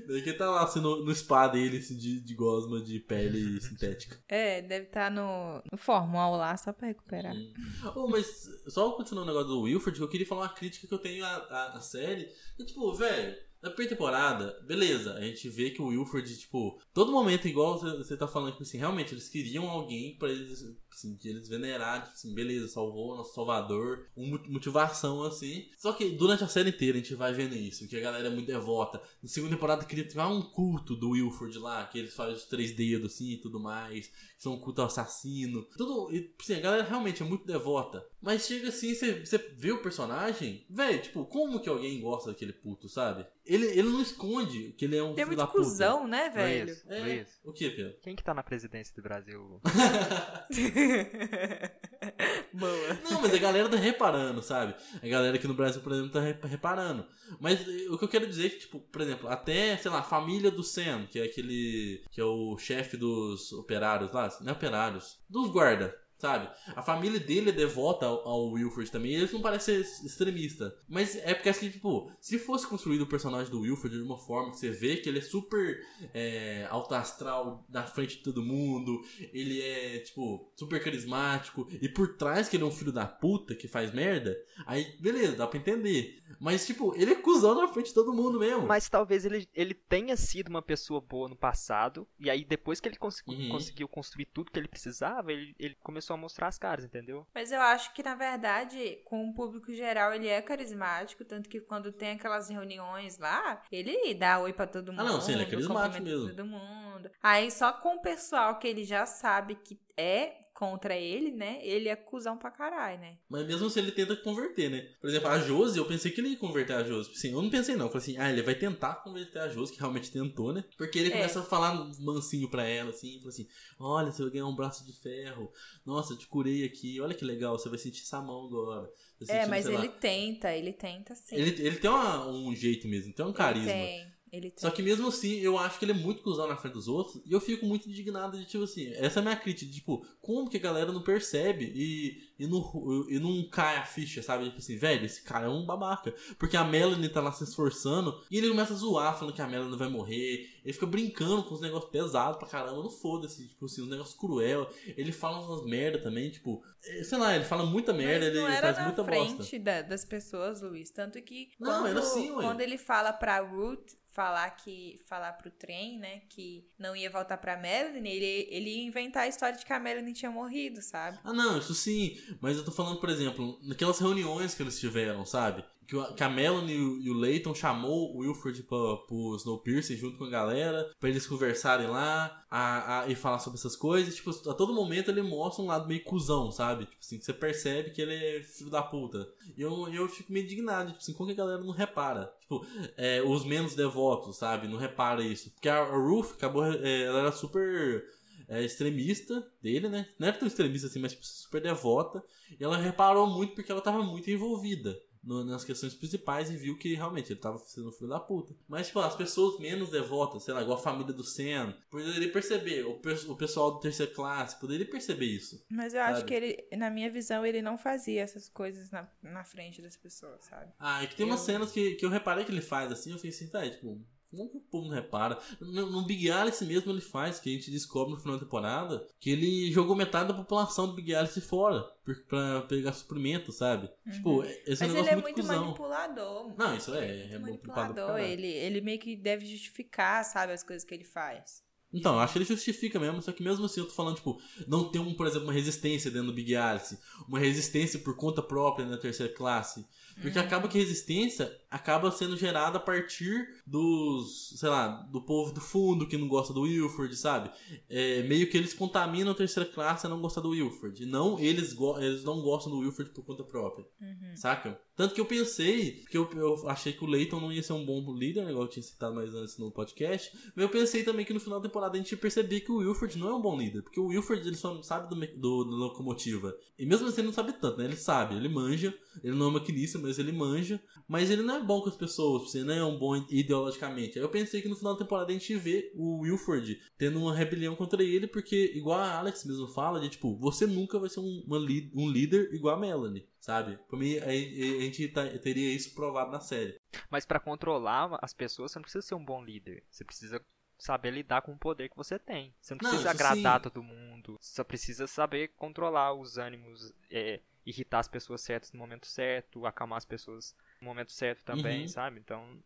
Daí que tá lá assim, no, no spa dele assim, de, de gosma de pele sintética. É, deve estar no, no formal lá só pra recuperar. Sim. Oh, mas só continuando o negócio do Wilford, eu queria falar uma crítica que eu tenho à, à, à série. E, tipo, velho, na primeira temporada, beleza, a gente vê que o Wilford, tipo, todo momento, igual você, você tá falando, tipo assim, realmente eles queriam alguém pra eles, assim, que eles venerar, tipo assim, beleza, salvou nosso salvador, uma motivação, assim. Só que durante a série inteira a gente vai vendo isso, que a galera é muito devota. Na segunda temporada queria ter um culto do Wilford lá, que eles fazem os três dedos, assim, e tudo mais, que são um culto ao assassino. Tudo, e, assim, a galera realmente é muito devota. Mas chega assim, você, você vê o personagem, velho, tipo, como que alguém gosta daquele puto, sabe? Ele, ele não esconde que ele é um Ele é filho muito da puta. cuzão, né, velho? Luiz, É. Luiz, O que, Pedro? quem que tá na presidência do Brasil? Boa. Não, mas a galera tá reparando, sabe? A galera aqui no Brasil, por exemplo, tá re- reparando. Mas eh, o que eu quero dizer é que, tipo, por exemplo, até, sei lá, a família do Sam, que é aquele. que é o chefe dos operários lá, não é operários, dos guarda. Sabe? A família dele é devota ao, ao Wilford também. E eles não parecem ser extremista. Mas é porque assim, tipo, se fosse construído o personagem do Wilford de uma forma que você vê que ele é super é, alto astral na frente de todo mundo, ele é, tipo, super carismático, e por trás que ele é um filho da puta que faz merda, aí beleza, dá pra entender. Mas, tipo, ele é cuzão na frente de todo mundo mesmo. Mas talvez ele, ele tenha sido uma pessoa boa no passado, e aí depois que ele cons- Uhum. conseguiu construir tudo que ele precisava, ele, ele começou a mostrar as caras, entendeu? Mas eu acho que, na verdade, com o público geral, ele é carismático. Tanto que quando tem aquelas reuniões lá, ele dá oi pra todo mundo. Ah, não, sim, ele é carismático mesmo. Todo mundo. Aí só com o pessoal que ele já sabe que é contra ele, né? Ele é cuzão pra caralho, né? Mas mesmo se ele tenta converter, né? Por exemplo, a Josi, eu pensei que ele ia converter a Josi. Assim, eu não pensei não. Eu falei assim, ah, ele vai tentar converter a Josi, que realmente tentou, né? Porque ele É. começa a falar mansinho pra ela, assim, fala assim, olha, você vai ganhar um braço de ferro. Nossa, eu te curei aqui. Olha que legal, você vai sentir essa mão agora. Vai É, mas sei lá. ele tenta, ele tenta sim. Ele, ele tem uma- um jeito mesmo, tem um carisma. Ele tem, ele tem. Só que mesmo assim, eu acho que ele é muito cuzão na frente dos outros. E eu fico muito indignado de, tipo assim, essa é a minha crítica. de, Tipo, como que a galera não percebe e, e, não, e não cai a ficha, sabe? Tipo assim, velho, esse cara é um babaca. Porque a Melanie tá lá se esforçando e ele começa a zoar, falando que a Melanie vai morrer. Ele fica brincando com os negócios pesados pra caramba. Não foda-se, tipo assim, uns negócios cruel. Ele fala umas merda também, tipo, eh, sei lá, ele fala muita merda, Mas não ele era faz na muita frente da- das pessoas, Luiz. Tanto que Não, quando, era assim, ué. quando ele fala pra Ruth falar que falar pro trem, né, que não ia voltar pra Melanie, ele, ele ia inventar a história de que a Melanie tinha morrido, sabe? Ah, não, isso sim. Mas eu tô falando, por exemplo, naquelas reuniões que eles tiveram, sabe? Que, a Melanie e o, Leighton chamou o Wilford pra, pro Snowpiercer junto com a galera, pra eles conversarem lá a, a- e falar sobre essas coisas. Tipo, a todo momento ele mostra um lado meio cuzão, sabe? Tipo assim, você percebe que ele é filho da puta. E eu, eu fico meio indignado, tipo assim, como que a galera não repara? Tipo, é, os menos devotos, sabe? Não repara isso. Porque a, a Ruth acabou, é, ela era super é, extremista dele, né? Não era tão extremista assim, mas tipo, super devota. E ela reparou muito porque ela tava muito envolvida no- nas questões principais e viu que realmente ele tava sendo um filho da puta. Mas, tipo, as pessoas menos devotas, sei lá, igual a família do Sam, poderia perceber. O, pe- o pessoal do terceira classe poderia perceber isso. Mas eu acho Sabe? que ele, na minha visão, ele não fazia essas coisas na, na frente das pessoas, sabe? Ah, é que tem umas Eu- cenas que, que eu reparei que ele faz assim, eu fiquei assim, tá, tipo, como que o povo não repara? No, no Big Alice mesmo ele faz, que a gente descobre no final da temporada, que ele jogou metade da população do Big Alice fora pra pegar suprimento, sabe? Tipo, esse é um Uhum. Mas ele é muito, muito manipulador. Não, isso é, Ele é pra manipulador. Ele, ele meio que deve justificar, sabe, as coisas que ele faz. Então, eu acho que ele justifica mesmo, só que mesmo assim eu tô falando, tipo, não tem, um, por exemplo, uma resistência dentro do Big Alice, uma resistência por conta própria na terceira classe. Porque acaba que resistência acaba sendo gerada a partir dos, sei lá, do povo do fundo que não gosta do Wilford, sabe? É, meio que eles contaminam a terceira classe a não gostar do Wilford. Não eles, eles não gostam do Wilford por conta própria. Saca? Tanto que eu pensei, que eu, eu achei que o Leighton não ia ser um bom líder, igual eu tinha citado mais antes no podcast, mas eu pensei também que no final da temporada a gente percebia que o Wilford não é um bom líder. Porque o Wilford ele só não sabe do, do, do locomotiva. E mesmo assim ele não sabe tanto, né? Ele sabe, ele manja. Ele não é maquinista, mas ele manja. Mas ele não é bom com as pessoas, você não é um bom ideologicamente. Aí eu pensei que no final da temporada a gente vê o Wilford tendo uma rebelião contra ele, porque, igual a Alex mesmo fala, de tipo, você nunca vai ser um, uma, um líder igual a Melanie, sabe? Pra mim, a, gente tá, teria isso provado na série. Mas para controlar as pessoas, você não precisa ser um bom líder. Você precisa saber lidar com o poder que você tem. Você não precisa não, agradar sim. todo mundo. Você só precisa saber controlar os ânimos, é, irritar as pessoas certas no momento certo, acalmar as pessoas no momento certo também, uhum. sabe? Então,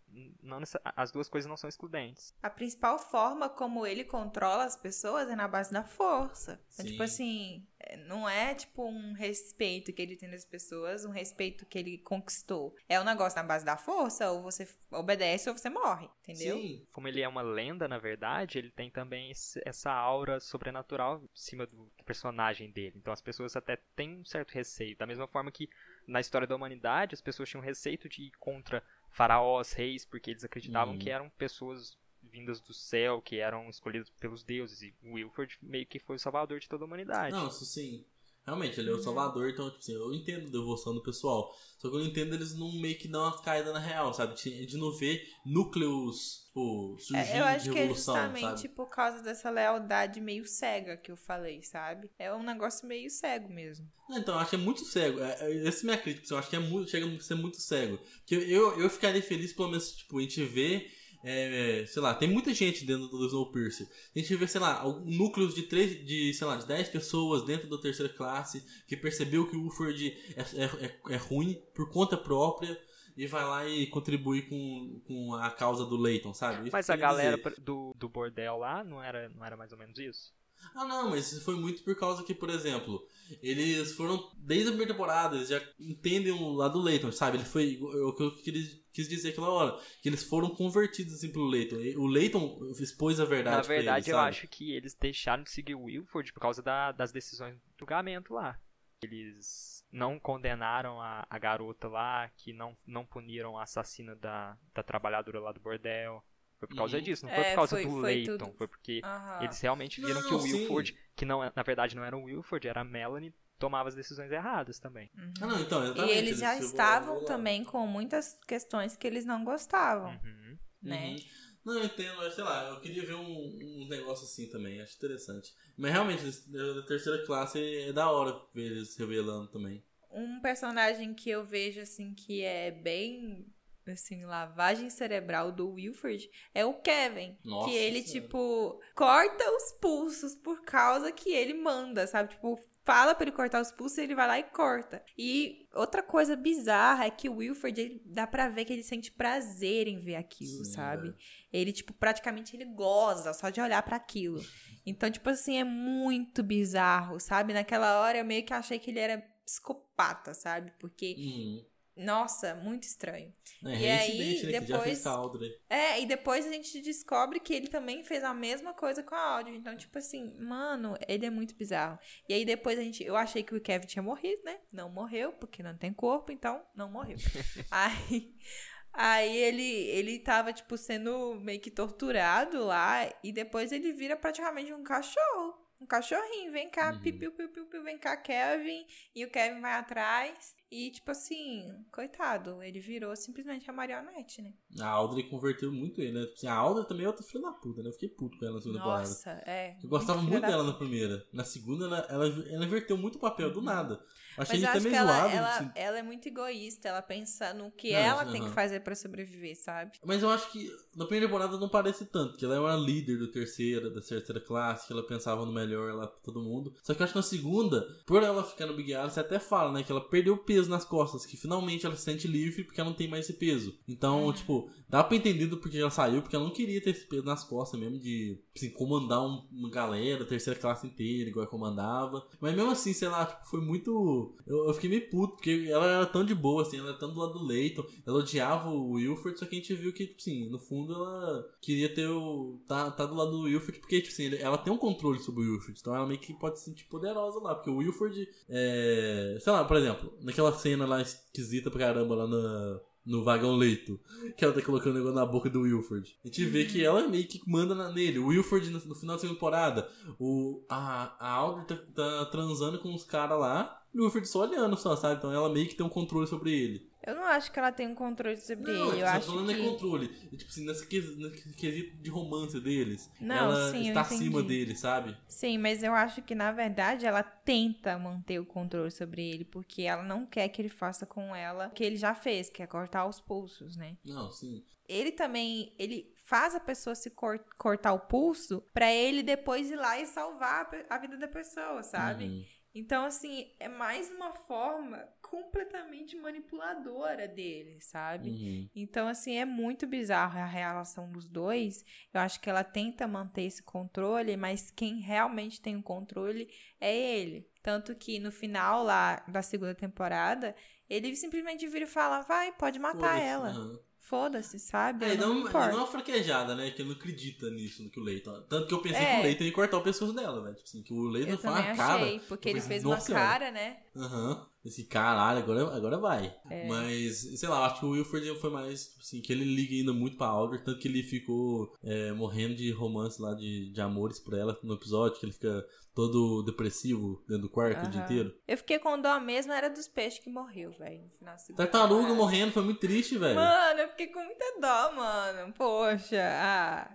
não, as duas coisas não são excludentes. A principal forma como ele controla as pessoas é na base da força. Então, tipo assim, é, não é tipo um respeito que ele tem das pessoas, um respeito que ele conquistou. É um negócio na base da força, ou você obedece ou você morre, entendeu? Sim. Como ele é uma lenda, na verdade, ele tem também essa aura sobrenatural em cima do personagem dele. Então as pessoas até têm um certo receio. Da mesma forma que na história da humanidade as pessoas tinham receio de ir contra faraós, reis, porque eles acreditavam que eram pessoas vindas do céu, que eram escolhidas pelos deuses. E Wilford meio que foi o salvador de toda a humanidade. Não, isso sim. Realmente, ele é o uhum. salvador, então, tipo assim, eu entendo a devoção do pessoal. Só que eu entendo eles não meio que dão uma caída na real, sabe? De não ver núcleos, tipo, surgindo é, Eu acho que é justamente sabe? por causa dessa lealdade meio cega que eu falei, sabe? É um negócio meio cego mesmo. Então, eu acho que é muito cego. É, é, essa é a minha crítica, eu acho que é muito, chega a ser muito cego. Que eu, eu, eu ficaria feliz, pelo menos, tipo, a gente ver é, sei lá, tem muita gente dentro do Snowpiercer. A gente vê, sei lá, núcleos de três, de, sei lá, de 10 pessoas dentro da terceira classe que percebeu que o Uford é, é, é, é, ruim por conta própria e vai lá e contribui com, com a causa do Leighton, sabe? Mas a galera do, do bordel lá não era, não era mais ou menos isso? Ah, não, mas isso foi muito por causa que, por exemplo, eles foram, desde a primeira temporada, eles já entendem o lado do Leighton, sabe? Ele foi, o que eu queria, quis dizer aquela hora, que eles foram convertidos assim pelo Leighton. O Leighton expôs a verdade Na verdade, eu acho que eles deixaram de seguir o Wilford por causa da, das decisões do julgamento lá. Eles não condenaram a, a garota lá, que não, não puniram a assassina da, da trabalhadora lá do bordel. Foi por causa disso, não foi é, por causa foi, do foi Leighton. Tudo... Foi porque uhum. eles realmente viram não, que o Wilford, sim. que não, na verdade não era o Wilford, era a Melanie, tomava as decisões erradas também. Uhum. Ah, não, então, e eles, já estavam também com muitas questões que eles não gostavam, uhum. né? Uhum. Não, eu entendo, mas sei lá, eu queria ver um, um negócio assim também, acho interessante. Mas realmente, a terceira classe é da hora ver eles revelando também. Um personagem que eu vejo assim que é bem assim, lavagem cerebral do Wilford é o Kevin. Nossa que ele, senhora. tipo, corta os pulsos por causa que ele manda, sabe? Tipo, fala para ele cortar os pulsos e ele vai lá e corta. E outra coisa bizarra é que o Wilford, ele, dá pra ver que ele sente prazer em ver aquilo, Sim, sabe? É. Ele, tipo, praticamente ele goza só de olhar para aquilo. Então, tipo assim, é muito bizarro, sabe? Naquela hora eu meio que achei que ele era psicopata, sabe? Porque uhum. Nossa, muito estranho. É, e aí, né, depois. É, e depois a gente descobre que ele também fez a mesma coisa com a áudio. Então, tipo assim, mano, ele é muito bizarro. E aí depois a gente. Eu achei que o Kevin tinha morrido, né? Não morreu, porque não tem corpo, então não morreu. aí. Aí ele, ele tava, tipo, sendo meio que torturado lá. E depois ele vira praticamente um cachorro. Um cachorrinho. Vem cá, uhum. piu, piu, piu, piu, vem cá, Kevin. E o Kevin vai atrás. E, tipo assim, coitado, ele virou simplesmente a marionete, né? A Audrey converteu muito ele, né? Tipo assim, a Audrey também é outra filha da puta, né? Eu fiquei puto com ela na segunda temporada. Nossa, é. Eu gostava muito, dela na primeira. Na segunda, ela, ela, ela inverteu muito o papel, uhum. do nada. Achei Mas ele até meio zoado. Ela, assim. ela é muito egoísta, ela pensa no que não, ela tem que fazer para sobreviver, sabe? Mas eu acho que na primeira temporada não parece tanto, que ela é uma líder do terceira, da terceira classe, que ela pensava no melhor lá pra todo mundo. Só que eu acho que na segunda, por ela ficar no Big Alice, você até fala, né, que ela perdeu peso nas costas, que finalmente ela se sente livre porque ela não tem mais esse peso. Então, uhum. tipo, dá pra entender do porquê ela saiu, porque ela não queria ter esse peso nas costas mesmo, de assim, comandar um, uma galera, terceira classe inteira, igual comandava. Mas mesmo assim, sei lá, tipo, foi muito. Eu, eu, fiquei meio puto, porque ela era tão de boa, assim, ela era tão do lado do leito, ela odiava o Wilford, só que a gente viu que, tipo assim, no fundo ela queria ter o. tá, tá do lado do Wilford, porque, tipo assim, ela tem um controle sobre o Wilford, então ela meio que pode se sentir poderosa lá, porque o Wilford é. sei lá, por exemplo, naquela cena lá esquisita pra caramba lá na no vagão leito. Que ela tá colocando o negócio na boca do Wilford. A gente vê que ela meio que manda nele. O Wilford, no, no final da temporada, o, a, a Audrey tá, tá transando com os caras lá. E o Wilford só olhando só, sabe? Então ela meio que tem um controle sobre ele. Eu não acho que ela tem um controle sobre Não, ele. Eu tá acho falando que... é controle. E, tipo assim, nesse ques- nesse quesito de romance deles. Não, ela sim, eu está acima dele, sabe? Sim, mas eu acho que na verdade ela tenta manter o controle sobre ele, porque ela não quer que ele faça com ela o que ele já fez, que é cortar os pulsos, né? Não, sim. Ele também, ele faz a pessoa se cor- cortar o pulso pra ele depois ir lá e salvar a a vida da pessoa, sabe? Uhum. Então, assim, é mais uma forma completamente manipuladora dele, sabe? Uhum. Então, assim, é muito bizarro a relação dos dois. Eu acho que ela tenta manter esse controle, mas quem realmente tem o controle é ele. Tanto que no final lá da segunda temporada, ele simplesmente vira e fala: vai, pode matar Foda-se, ela. aham. Foda-se, sabe? É, Eu ele dá não me uma, fraquejada, né? Que ele não acredita nisso, no que o Leighton. Tanto que eu pensei É. que o Leighton ia cortar o pescoço dela, velho. Tipo assim, que o Leighton Eu faz também uma cara. achei, porque eu ele fez uma cara, né? Aham. Esse caralho, agora, agora vai. É. Mas, sei lá, acho que o Wilford foi mais, tipo assim, que ele liga ainda muito pra Audrey, tanto que ele ficou é, morrendo de romance lá, de, de amores por ela no episódio, que ele fica todo depressivo dentro do quarto o dia inteiro. Eu fiquei com dó mesmo, era dos peixes que morreu, velho, no final Tartaruga temporada. morrendo, foi muito triste, velho. Mano, eu fiquei com muita dó, mano. Poxa, ah.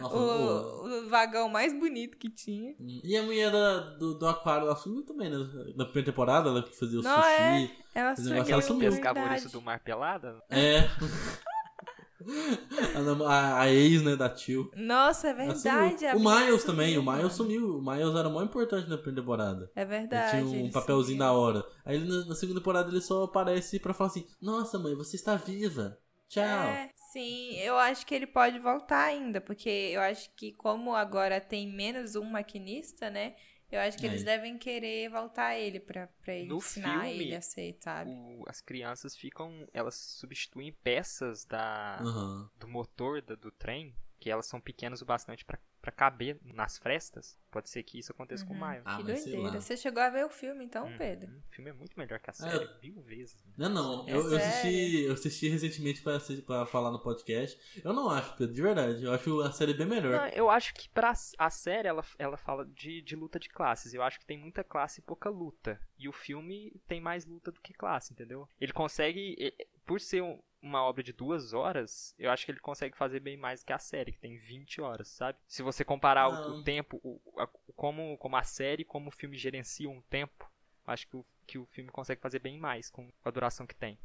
Nossa, o, o vagão mais bonito que tinha. E a mulher da- do, do aquário lá sumiu também, né? Na primeira temporada, ela que fazia o Não, sushi. é. Ela sumiu, negócio ela sumiu. Pescava o ouriço do mar pelada? É. a, a- a ex, né, da tio. Nossa, é Ela verdade. a O Miles sumiu, também, o. Miles sumiu. O Miles era mó importante na primeira temporada. É Ele verdade. tinha um ele papelzinho sumiu. da hora. Aí ele, na, na segunda temporada ele só aparece pra falar assim: Nossa, mãe, você está viva. Tchau. É, sim, eu acho que ele pode voltar ainda, porque eu acho que como agora tem menos um maquinista, né? Eu acho que É. eles devem querer voltar ele pra, pra ele No ensinar filme, ele a ser, sabe? O- as crianças ficam. Elas substituem peças da, Aham. do motor da- do trem, que elas são pequenas o bastante pra pra caber nas frestas. Pode ser que isso aconteça com o Uhum. Maio. Ah, que doideira. Você chegou a ver o filme então, Uhum. Pedro? O filme é muito melhor que a Ah, série, eu- mil vezes. Não, não. É eu, eu assisti, eu assisti recentemente pra falar no podcast. Eu não acho, Pedro, de verdade. Eu acho a série bem melhor. Não, eu acho que pra a série ela, ela fala de, de luta de classes. Eu acho que tem muita classe e pouca luta. E o filme tem mais luta do que classe, entendeu? Ele consegue, por ser um- uma obra de duas horas, eu acho que ele consegue fazer bem mais que a série, que tem 20 horas, sabe? Se você comparar o, o tempo, o, a- como, como a série, como o filme gerencia um tempo, eu acho que o, que o filme consegue fazer bem mais com a duração que tem.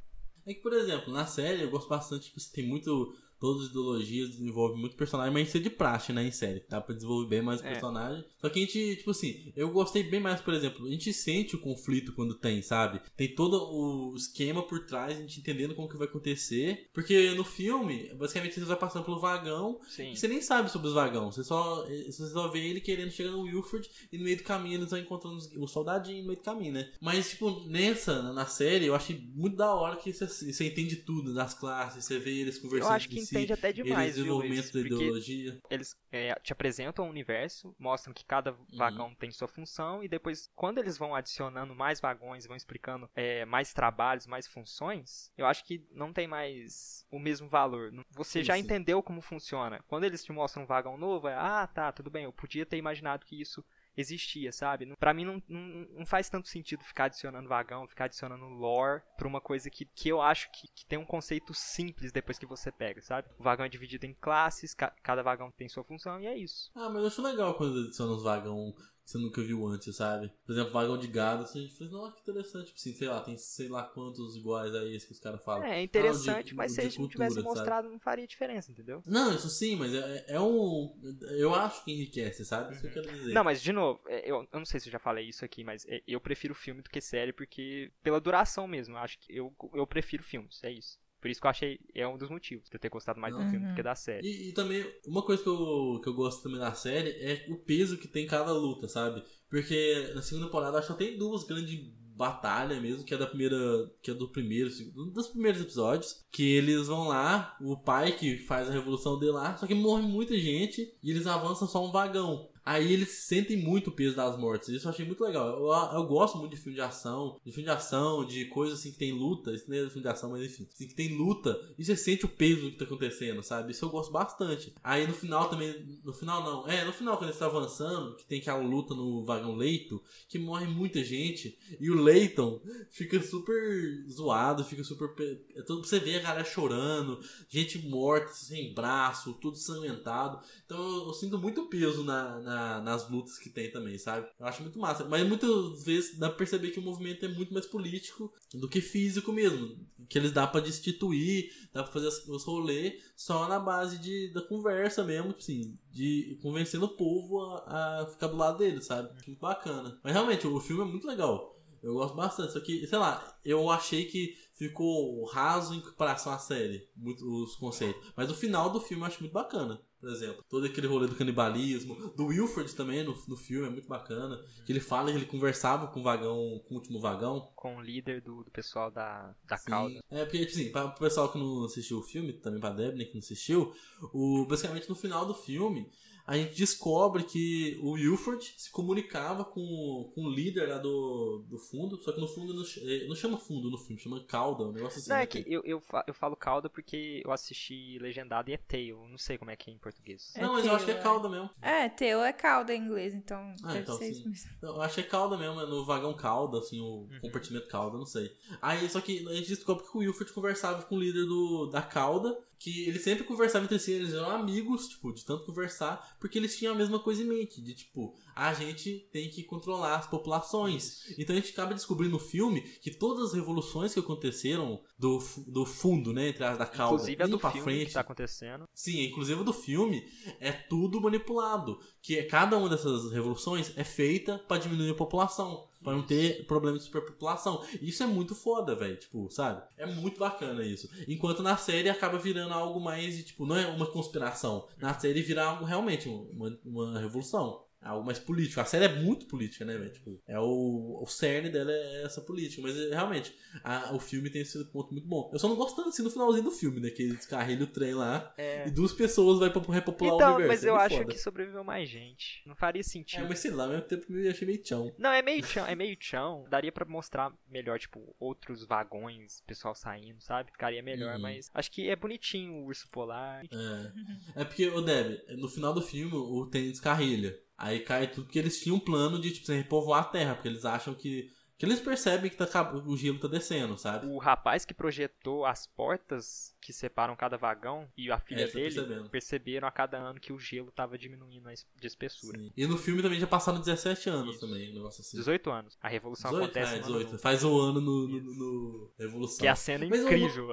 É que, por exemplo, na série eu gosto bastante, tipo, você tem muito. Todas as ideologias desenvolvem muito personagem, mas isso é de praxe, né, em série. Dá pra desenvolver bem mais o É. personagem. Só que a gente, tipo assim, eu gostei bem mais, por exemplo, a gente sente o conflito quando tem, sabe? Tem todo o esquema por trás, a gente entendendo como que vai acontecer. Porque no filme, basicamente você vai passando pelo vagão Sim. e você nem sabe sobre os vagões. Você só, você só vê ele querendo chegar no Wilford e no meio do caminho eles vão encontrando os, os soldadinhos no meio do caminho, né? Mas, tipo, nessa, na série, eu achei muito da hora que você, você entende tudo das classes, você vê eles Eu conversando acho que si, entende até demais, eles viu, Luiz? da ideologia. eles é, te apresentam o universo, mostram que cada Uhum. vagão tem sua função, e depois, quando eles vão adicionando mais vagões, vão explicando é, mais trabalhos, mais funções, eu acho que não tem mais o mesmo valor. Você Sim, já sim. entendeu como funciona. Quando eles te mostram um vagão novo, é, ah, tá, tudo bem, eu podia ter imaginado que isso existia, sabe? Pra mim não, não, não faz tanto sentido ficar adicionando vagão, ficar adicionando lore pra uma coisa que, que eu acho que, que tem um conceito simples depois que você pega, sabe? O vagão é dividido em classes, ca- cada vagão tem sua função e é isso. Ah, mas eu acho legal quando eles adicionam uns vagão que você nunca viu antes, sabe? Por exemplo, vagão de gado, você fala, nossa, que interessante. Tipo assim, sei lá, tem sei lá quantos iguais a esse que os caras falam. É, é interessante, de- mas se eles não tivessem cultura, sabe? mostrado, não faria diferença, entendeu? Não, isso sim, mas é, é um. Eu acho que enriquece, sabe? Isso que eu quero dizer. Uhum. Não, mas de novo, é, eu, eu não sei se eu já falei isso aqui, mas é, eu prefiro filme do que série, porque pela duração mesmo, eu acho que eu, eu prefiro filmes, é isso. Por isso que eu achei, é um dos motivos de eu ter gostado mais do Uhum. filme do que da série. E, e também, uma coisa que eu, que eu gosto também da série é o peso que tem cada luta, sabe? Porque na segunda temporada acho que só tem duas grandes batalhas mesmo, que é da primeira. que é do primeiro, um dos primeiros episódios. Que eles vão lá, o pai que faz a revolução dele lá, só que morre muita gente e eles avançam só um vagão. Aí eles sentem muito o peso das mortes. Isso eu achei muito legal. Eu, eu gosto muito de filme de ação, de filme de ação, de coisas assim que tem luta. Isso não é filme de ação, mas enfim. Assim, que tem luta e você sente o peso do que tá acontecendo, sabe? Isso eu gosto bastante. Aí no final também. No final não. É, no final, quando eles estão avançando, que tem aquela luta no vagão leito, que morre muita gente. E o Leighton fica super zoado, fica super. É tudo você ver a galera chorando, gente morta, sem braço, tudo sanguentado. Então eu, eu sinto muito peso na, na, nas lutas que tem também, sabe? Eu acho muito massa. Mas muitas vezes dá pra perceber que o movimento é muito mais político do que físico mesmo. Que eles dá pra destituir, dá pra fazer os rolês só na base de, da conversa mesmo, assim, de convencendo o povo a, a ficar do lado dele, sabe? Muito bacana. Mas realmente, o filme é muito legal. Eu gosto bastante. Só que, sei lá, eu achei que ficou raso em comparação à série, muito, os conceitos. Mas o final do filme eu acho muito bacana por exemplo. Todo aquele rolê do canibalismo. Do Wilford também no, no filme é muito bacana. Que ele fala que ele conversava com o vagão, com o último vagão. Com o líder do, do pessoal da, da cauda. É, porque, assim, para o pessoal que não assistiu o filme, também pra Debney que não assistiu, o, basicamente no final do filme a gente descobre que o Wilford se comunicava com, com o líder lá do, do fundo, só que no fundo não, eh, não chama fundo no filme, chama cauda, um negócio assim. Não, é que eu, eu, eu falo cauda porque eu assisti legendado e é tail, não sei como é que é em português. É não, mas tail, eu acho que é cauda mesmo. É, tail é cauda em inglês, então ah, deve então, ser isso mesmo. Eu acho que é cauda mesmo, é no vagão cauda, assim, o uhum. compartimento cauda, não sei. Aí, só que a gente descobre que o Wilford conversava com o líder do, da cauda, que eles sempre conversavam entre si, eles eram amigos, tipo, de tanto conversar, porque eles tinham a mesma coisa em mente, de tipo, a gente tem que controlar as populações. Então a gente acaba descobrindo no filme que todas as revoluções que aconteceram do, do fundo, né, entre as da cauda, inclusive a do pra filme frente, que tá acontecendo. Sim, inclusive do filme, é tudo manipulado, que cada uma dessas revoluções é feita para diminuir a população. Pra não ter problema de superpopulação. Isso é muito foda, velho. Tipo, sabe? É muito bacana isso. Enquanto na série acaba virando algo mais tipo, não é uma conspiração. Na série vira algo realmente, uma, uma revolução algo mais político. A série é muito política, né, velho? Tipo, é o, o cerne dela é essa política. Mas realmente, a, o filme tem esse ponto muito bom. Eu só não gosto tanto assim no finalzinho do filme, né? Que ele descarrega o trem lá é. e duas pessoas vai pra repopular então, o universo. Mas é eu acho foda. que sobreviveu mais gente. Não faria sentido. É, mas sei lá, ao mesmo tempo eu achei meio chão. Não, é meio chão, é meio chão. Daria pra mostrar melhor, tipo, outros vagões, pessoal saindo, sabe? Ficaria melhor, uhum. mas acho que é bonitinho o urso polar. É. É porque, o Deb, no final do filme o Tênis descarrilha. Aí cai tudo porque eles tinham um plano de tipo, repovoar a terra, porque eles acham que que eles percebem que tá, o gelo tá descendo, sabe? O rapaz que projetou as portas que separam cada vagão e a filha é, dele percebendo. perceberam a cada ano que o gelo tava diminuindo de espessura. Sim. E no filme também já passaram 17 anos Isso. também, um negócio assim. 18 anos. A revolução 18, acontece é, 18. No Faz um ano no, no, no, Revolução. Que é a cena Mas incrível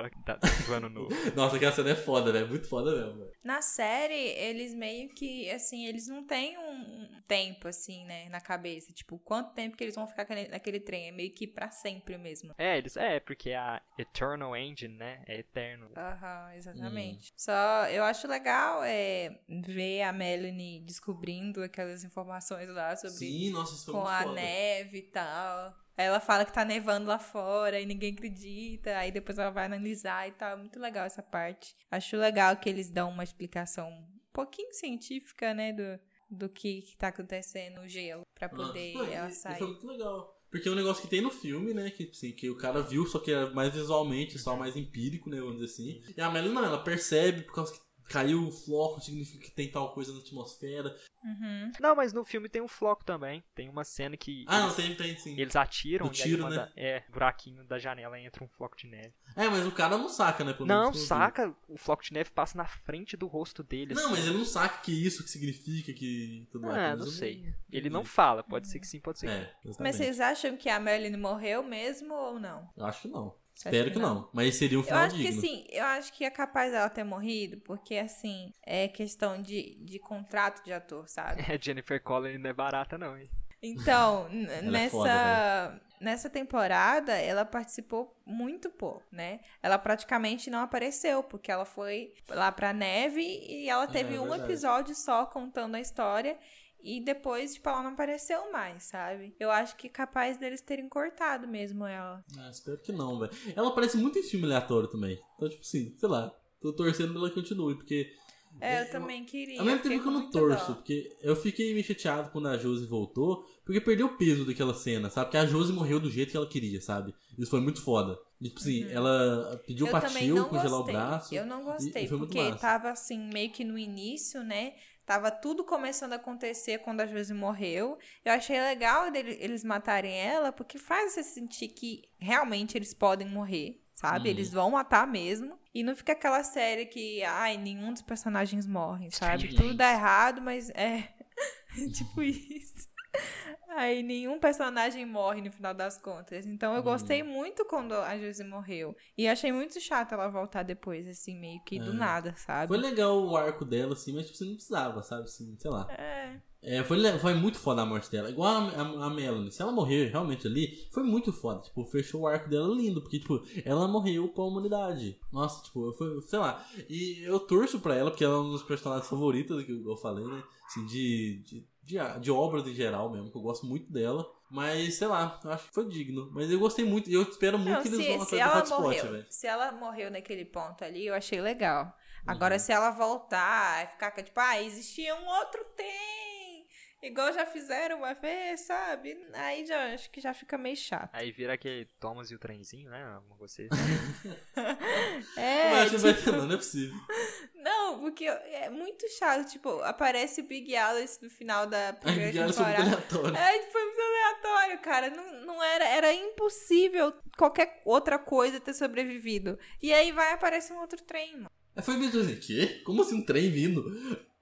do ano novo. Nossa, aquela cena é foda, né? Muito foda mesmo. Véio. Na série, eles meio que, assim, eles não têm um tempo, assim, né, na cabeça. Tipo, quanto tempo que eles vão ficar naquele trem é meio que para sempre mesmo. É, eles é, porque a Eternal Engine, né, é eterno. Aham, exatamente. Só eu acho legal é ver a Melanie descobrindo aquelas informações lá sobre Sim, nossa, com a foda. neve e tal. Aí ela fala que tá nevando lá fora e ninguém acredita. Aí depois ela vai analisar e tal. É muito legal essa parte. Acho legal que eles dão uma explicação um pouquinho científica, né, do, do que, que tá acontecendo no gelo, para poder Nossa, ela sair. Isso é muito legal. Porque é um negócio que tem no filme, né? Que, assim, que o cara viu, só que é mais visualmente, só mais empírico, né? Vamos dizer assim. E a Melanie não, ela percebe por causa que caiu o floco, significa que tem tal coisa na atmosfera. Uhum. Não, mas no filme tem um floco também. Tem uma cena que. Ah, eles, não, tem, tem sim. Eles atiram tiro, e aí né? é, buraquinho da janela entra um floco de neve. É, mas o cara não saca, né? não, saca. O floco de neve passa na frente do rosto dele. Não, assim. mas ele não saca que isso que significa que tudo mais. Ah, não sei. Ele não fala. Pode ser que sim, pode ser é, que não. Mas vocês acham que a Marilyn morreu mesmo ou não? Eu acho que não. Espero que não. não. Mas seria um final Eu acho digno. que sim. Eu acho que é capaz dela ter morrido, porque assim, é questão de, de contrato de ator, sabe? É, Jennifer Connelly não é barata não, hein? Então, nessa é foda, nessa temporada, ela participou muito pouco, né? Ela praticamente não apareceu, porque ela foi lá pra neve e ela teve é, é um episódio só contando a história. E depois, tipo, ela não apareceu mais, sabe? Eu acho que é capaz deles terem cortado mesmo ela. Ah, espero que não, velho. Ela aparece muito em filme aleatório também. Então, tipo assim, sei lá. Tô torcendo pra ela continue, porque É, eu também queria. Ao mesmo tempo que eu não torço, dó. porque eu fiquei me chateado quando a Josie voltou, porque perdeu o peso daquela cena, sabe? Porque a Josie morreu do jeito que ela queria, sabe? Isso foi muito foda. E, tipo assim, ela pediu Uhum. eu pra tio congelar gostei. o braço. Eu não gostei, e muito porque tava assim, meio que no início, né? Tava tudo começando a acontecer quando a Josie morreu. Eu achei legal dele- eles matarem ela, porque faz você sentir que realmente eles podem morrer, sabe? Uhum. Eles vão matar mesmo. E não fica aquela série que, ai, nenhum dos personagens morre, sabe? Tudo dá errado, mas é. tipo isso. Aí nenhum personagem morre no final das contas. Então eu gostei Uhum. muito quando a Josie morreu. E achei muito chato ela voltar depois, assim, meio que do É. nada, sabe? Foi legal o arco dela, assim, mas tipo, você não precisava, sabe? Assim, sei lá. É. É, foi, foi muito foda a morte dela. Igual a, a, a Melanie. Se ela morrer realmente ali, foi muito foda. Tipo, fechou o arco dela lindo. Porque, tipo, ela morreu com a humanidade. Nossa, tipo, foi, sei lá. E eu torço pra ela, porque ela é um dos personagens favoritos que eu falei, né? Assim, de, de, de, de obras em geral mesmo, que eu gosto muito dela. Mas, sei lá, eu acho que foi digno. Mas eu gostei muito, e eu espero muito Não, que eles se, vão atrás do ela hotspot, morreu, velho. se ela morreu naquele ponto ali, eu achei legal. Agora, Uhum. se ela voltar e ficar tipo, ah, existia um outro tem, igual já fizeram uma vez, sabe? Aí já acho que já fica meio chato. Aí vira aquele Thomas e o trenzinho, né? Você. É, Mas não vai tipo, ter, não, é possível. não, porque é muito chato, tipo, aparece o Big Alice no final da Ai, primeira Big Alice foi muito temporada. aleatório. É, foi muito aleatório, cara. Não, não era, era impossível qualquer outra coisa ter sobrevivido. E aí vai aparecer um outro trem, mano. Aí foi meio assim, quê? Como assim um trem vindo?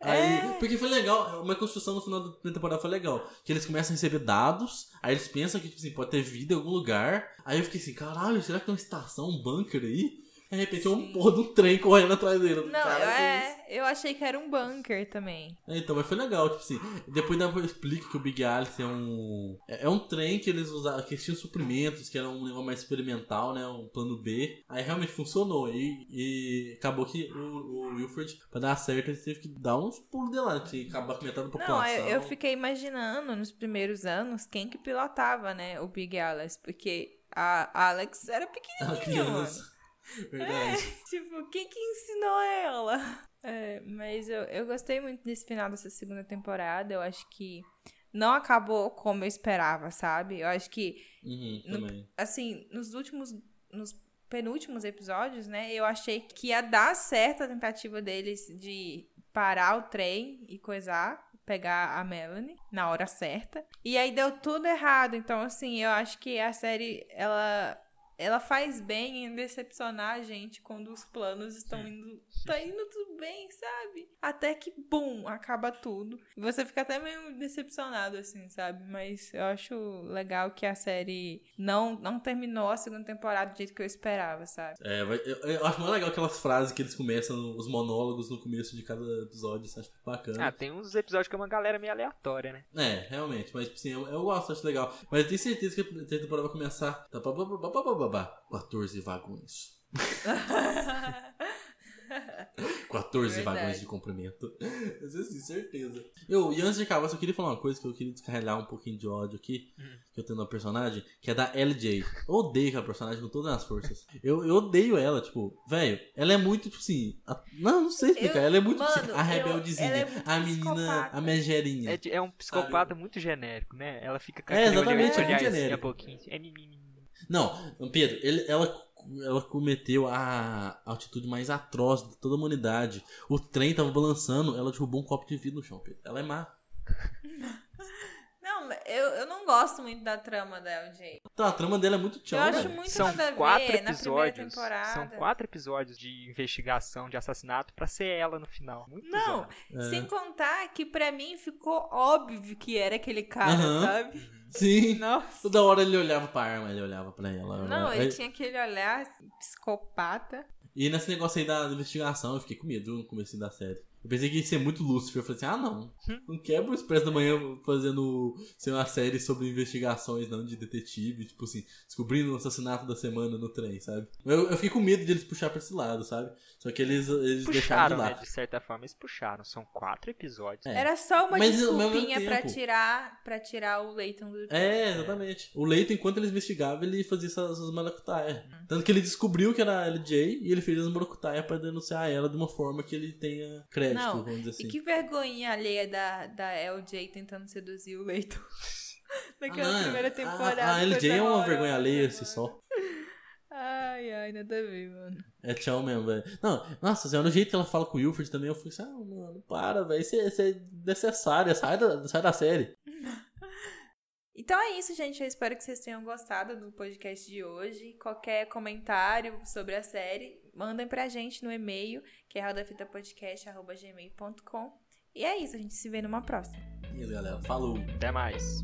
Aí, É. Porque foi legal, uma construção no final da temporada foi legal. Que eles começam a receber dados, aí eles pensam que, tipo assim, pode ter vida em algum lugar. Aí eu fiquei assim, caralho, será que tem uma estação, um bunker aí? De repente é um porra de um trem correndo atrás dele. Não, Cara, eu, é, eu achei que era um bunker também. É, Então, mas foi legal, tipo assim, depois da explica que o Big Alice é um. É é um trem que eles usavam, que eles tinham suprimentos, que era um negócio mais experimental, né? Um plano B. Aí realmente funcionou. E, e acabou que o, o Wilfred, pra dar certo, ele teve que dar uns pulos de lá, tinha que acabar com metade da população. Não, eu, eu fiquei imaginando nos primeiros anos quem que pilotava, né, o Big Alice, porque a Alex era pequenininha, mano. Verdade. Tipo, quem que ensinou ela? É, mas eu, eu gostei muito desse final dessa segunda temporada. Eu acho que não acabou como eu esperava, sabe? Eu acho que, Uhum, No- assim, nos últimos. Nos penúltimos episódios, né? Eu achei que ia dar certo a tentativa deles de parar o trem e coisar. Pegar a Melanie na hora certa. E aí deu tudo errado. Então, assim, eu acho que a série, ela ela faz bem em decepcionar a gente quando os planos estão indo. Tá indo tudo bem, sabe? Até que, bum, acaba tudo. E você fica até meio decepcionado, assim, sabe? Mas eu acho legal que a série não, não terminou a segunda temporada do jeito que eu esperava, sabe? É, eu, eu acho mais legal aquelas frases que eles começam, os monólogos no começo de cada episódio, eu acho bacana. Ah, tem uns episódios que é uma galera meio aleatória, né? É, realmente, mas tipo assim, eu, eu gosto, acho legal. Mas eu tenho certeza que a temporada vai começar. Tá, pá, pá, pá, pá, pá, pá, 14 vagões. 14 Verdade. vagões de comprimento. Mas assim, certeza. Eu, e antes de acabar, só queria falar uma coisa que eu queria descarregar um pouquinho de ódio aqui, Hum. que eu tenho na personagem, que é da LJ. Eu odeio aquela personagem com todas as forças. Eu, eu odeio ela, tipo, velho, ela é muito, tipo assim. a- não, não sei explicar. Eu- ela é muito tipo mano, assim, a rebeldezinha, é muito a menina, psicopata. a megerinha. É, é um psicopata muito genérico, né? Ela fica com É, exatamente, olhar- é muito olharzinho genérico. a pouquinho. É mimimi. Não, Pedro, ele- ela, ela cometeu a, atitude mais atroz de toda a humanidade. O trem tava balançando, ela derrubou um copo de vidro no chão, Pedro. Ela é má. Não, eu, eu não gosto muito da trama da LJ. Então, a trama dela é muito tchau, Eu acho muito São nada a ver quatro na primeira episódios. temporada. São quatro episódios de investigação de assassinato pra ser ela no final. Muito Não, bizarro. É. sem contar que pra mim ficou óbvio que era aquele cara, Aham. sabe? Sim. Nossa. Toda hora ele olhava pra arma, ele olhava pra ela. Não, ele tinha aquele olhar psicopata. E nesse negócio aí da investigação, eu fiquei com medo no começo da série. Eu pensei que ia ser muito Lúcifer. Eu falei assim, ah não, não quebra o Expresso da Manhã fazendo ser uma série sobre investigações, não, de detetive, tipo assim, descobrindo o assassinato da semana no trem, sabe? Eu, eu fiquei com medo de eles puxar pra esse lado, sabe? Só que eles, eles deixaram de Puxaram, né? De certa forma, eles puxaram. São quatro episódios. É. Era só uma Mas, desculpinha pra tirar, pra tirar o Leighton do É, exatamente. O Leito, enquanto ele investigava, ele fazia essas, essas maracutaias. Uhum. Tanto que ele descobriu que era a LJ e ele fez as maracutaias pra denunciar ela de uma forma que ele tenha crédito. Inédito, Não, vamos dizer assim. E que vergonha alheia da, da LJ tentando seduzir o Leito. Naquela Ah, primeira a- temporada. A, LJ coisa é uma vergonha alheia, mano. assim, só. Ai, ai, nada a ver, mano. É tchau mesmo, velho. Não, nossa senhora, no jeito que ela fala com o Wilfred também, eu fico assim, ah, mano, para, velho. Isso, é- isso é necessário, sai da, sai da série. Então é isso, gente. Eu espero que vocês tenham gostado do podcast de hoje. Qualquer comentário sobre a série, mandem pra gente no e-mail, que é rodafitapodcast.gmail.com. E é isso, a gente se vê numa próxima. E aí, galera, falou. Até mais.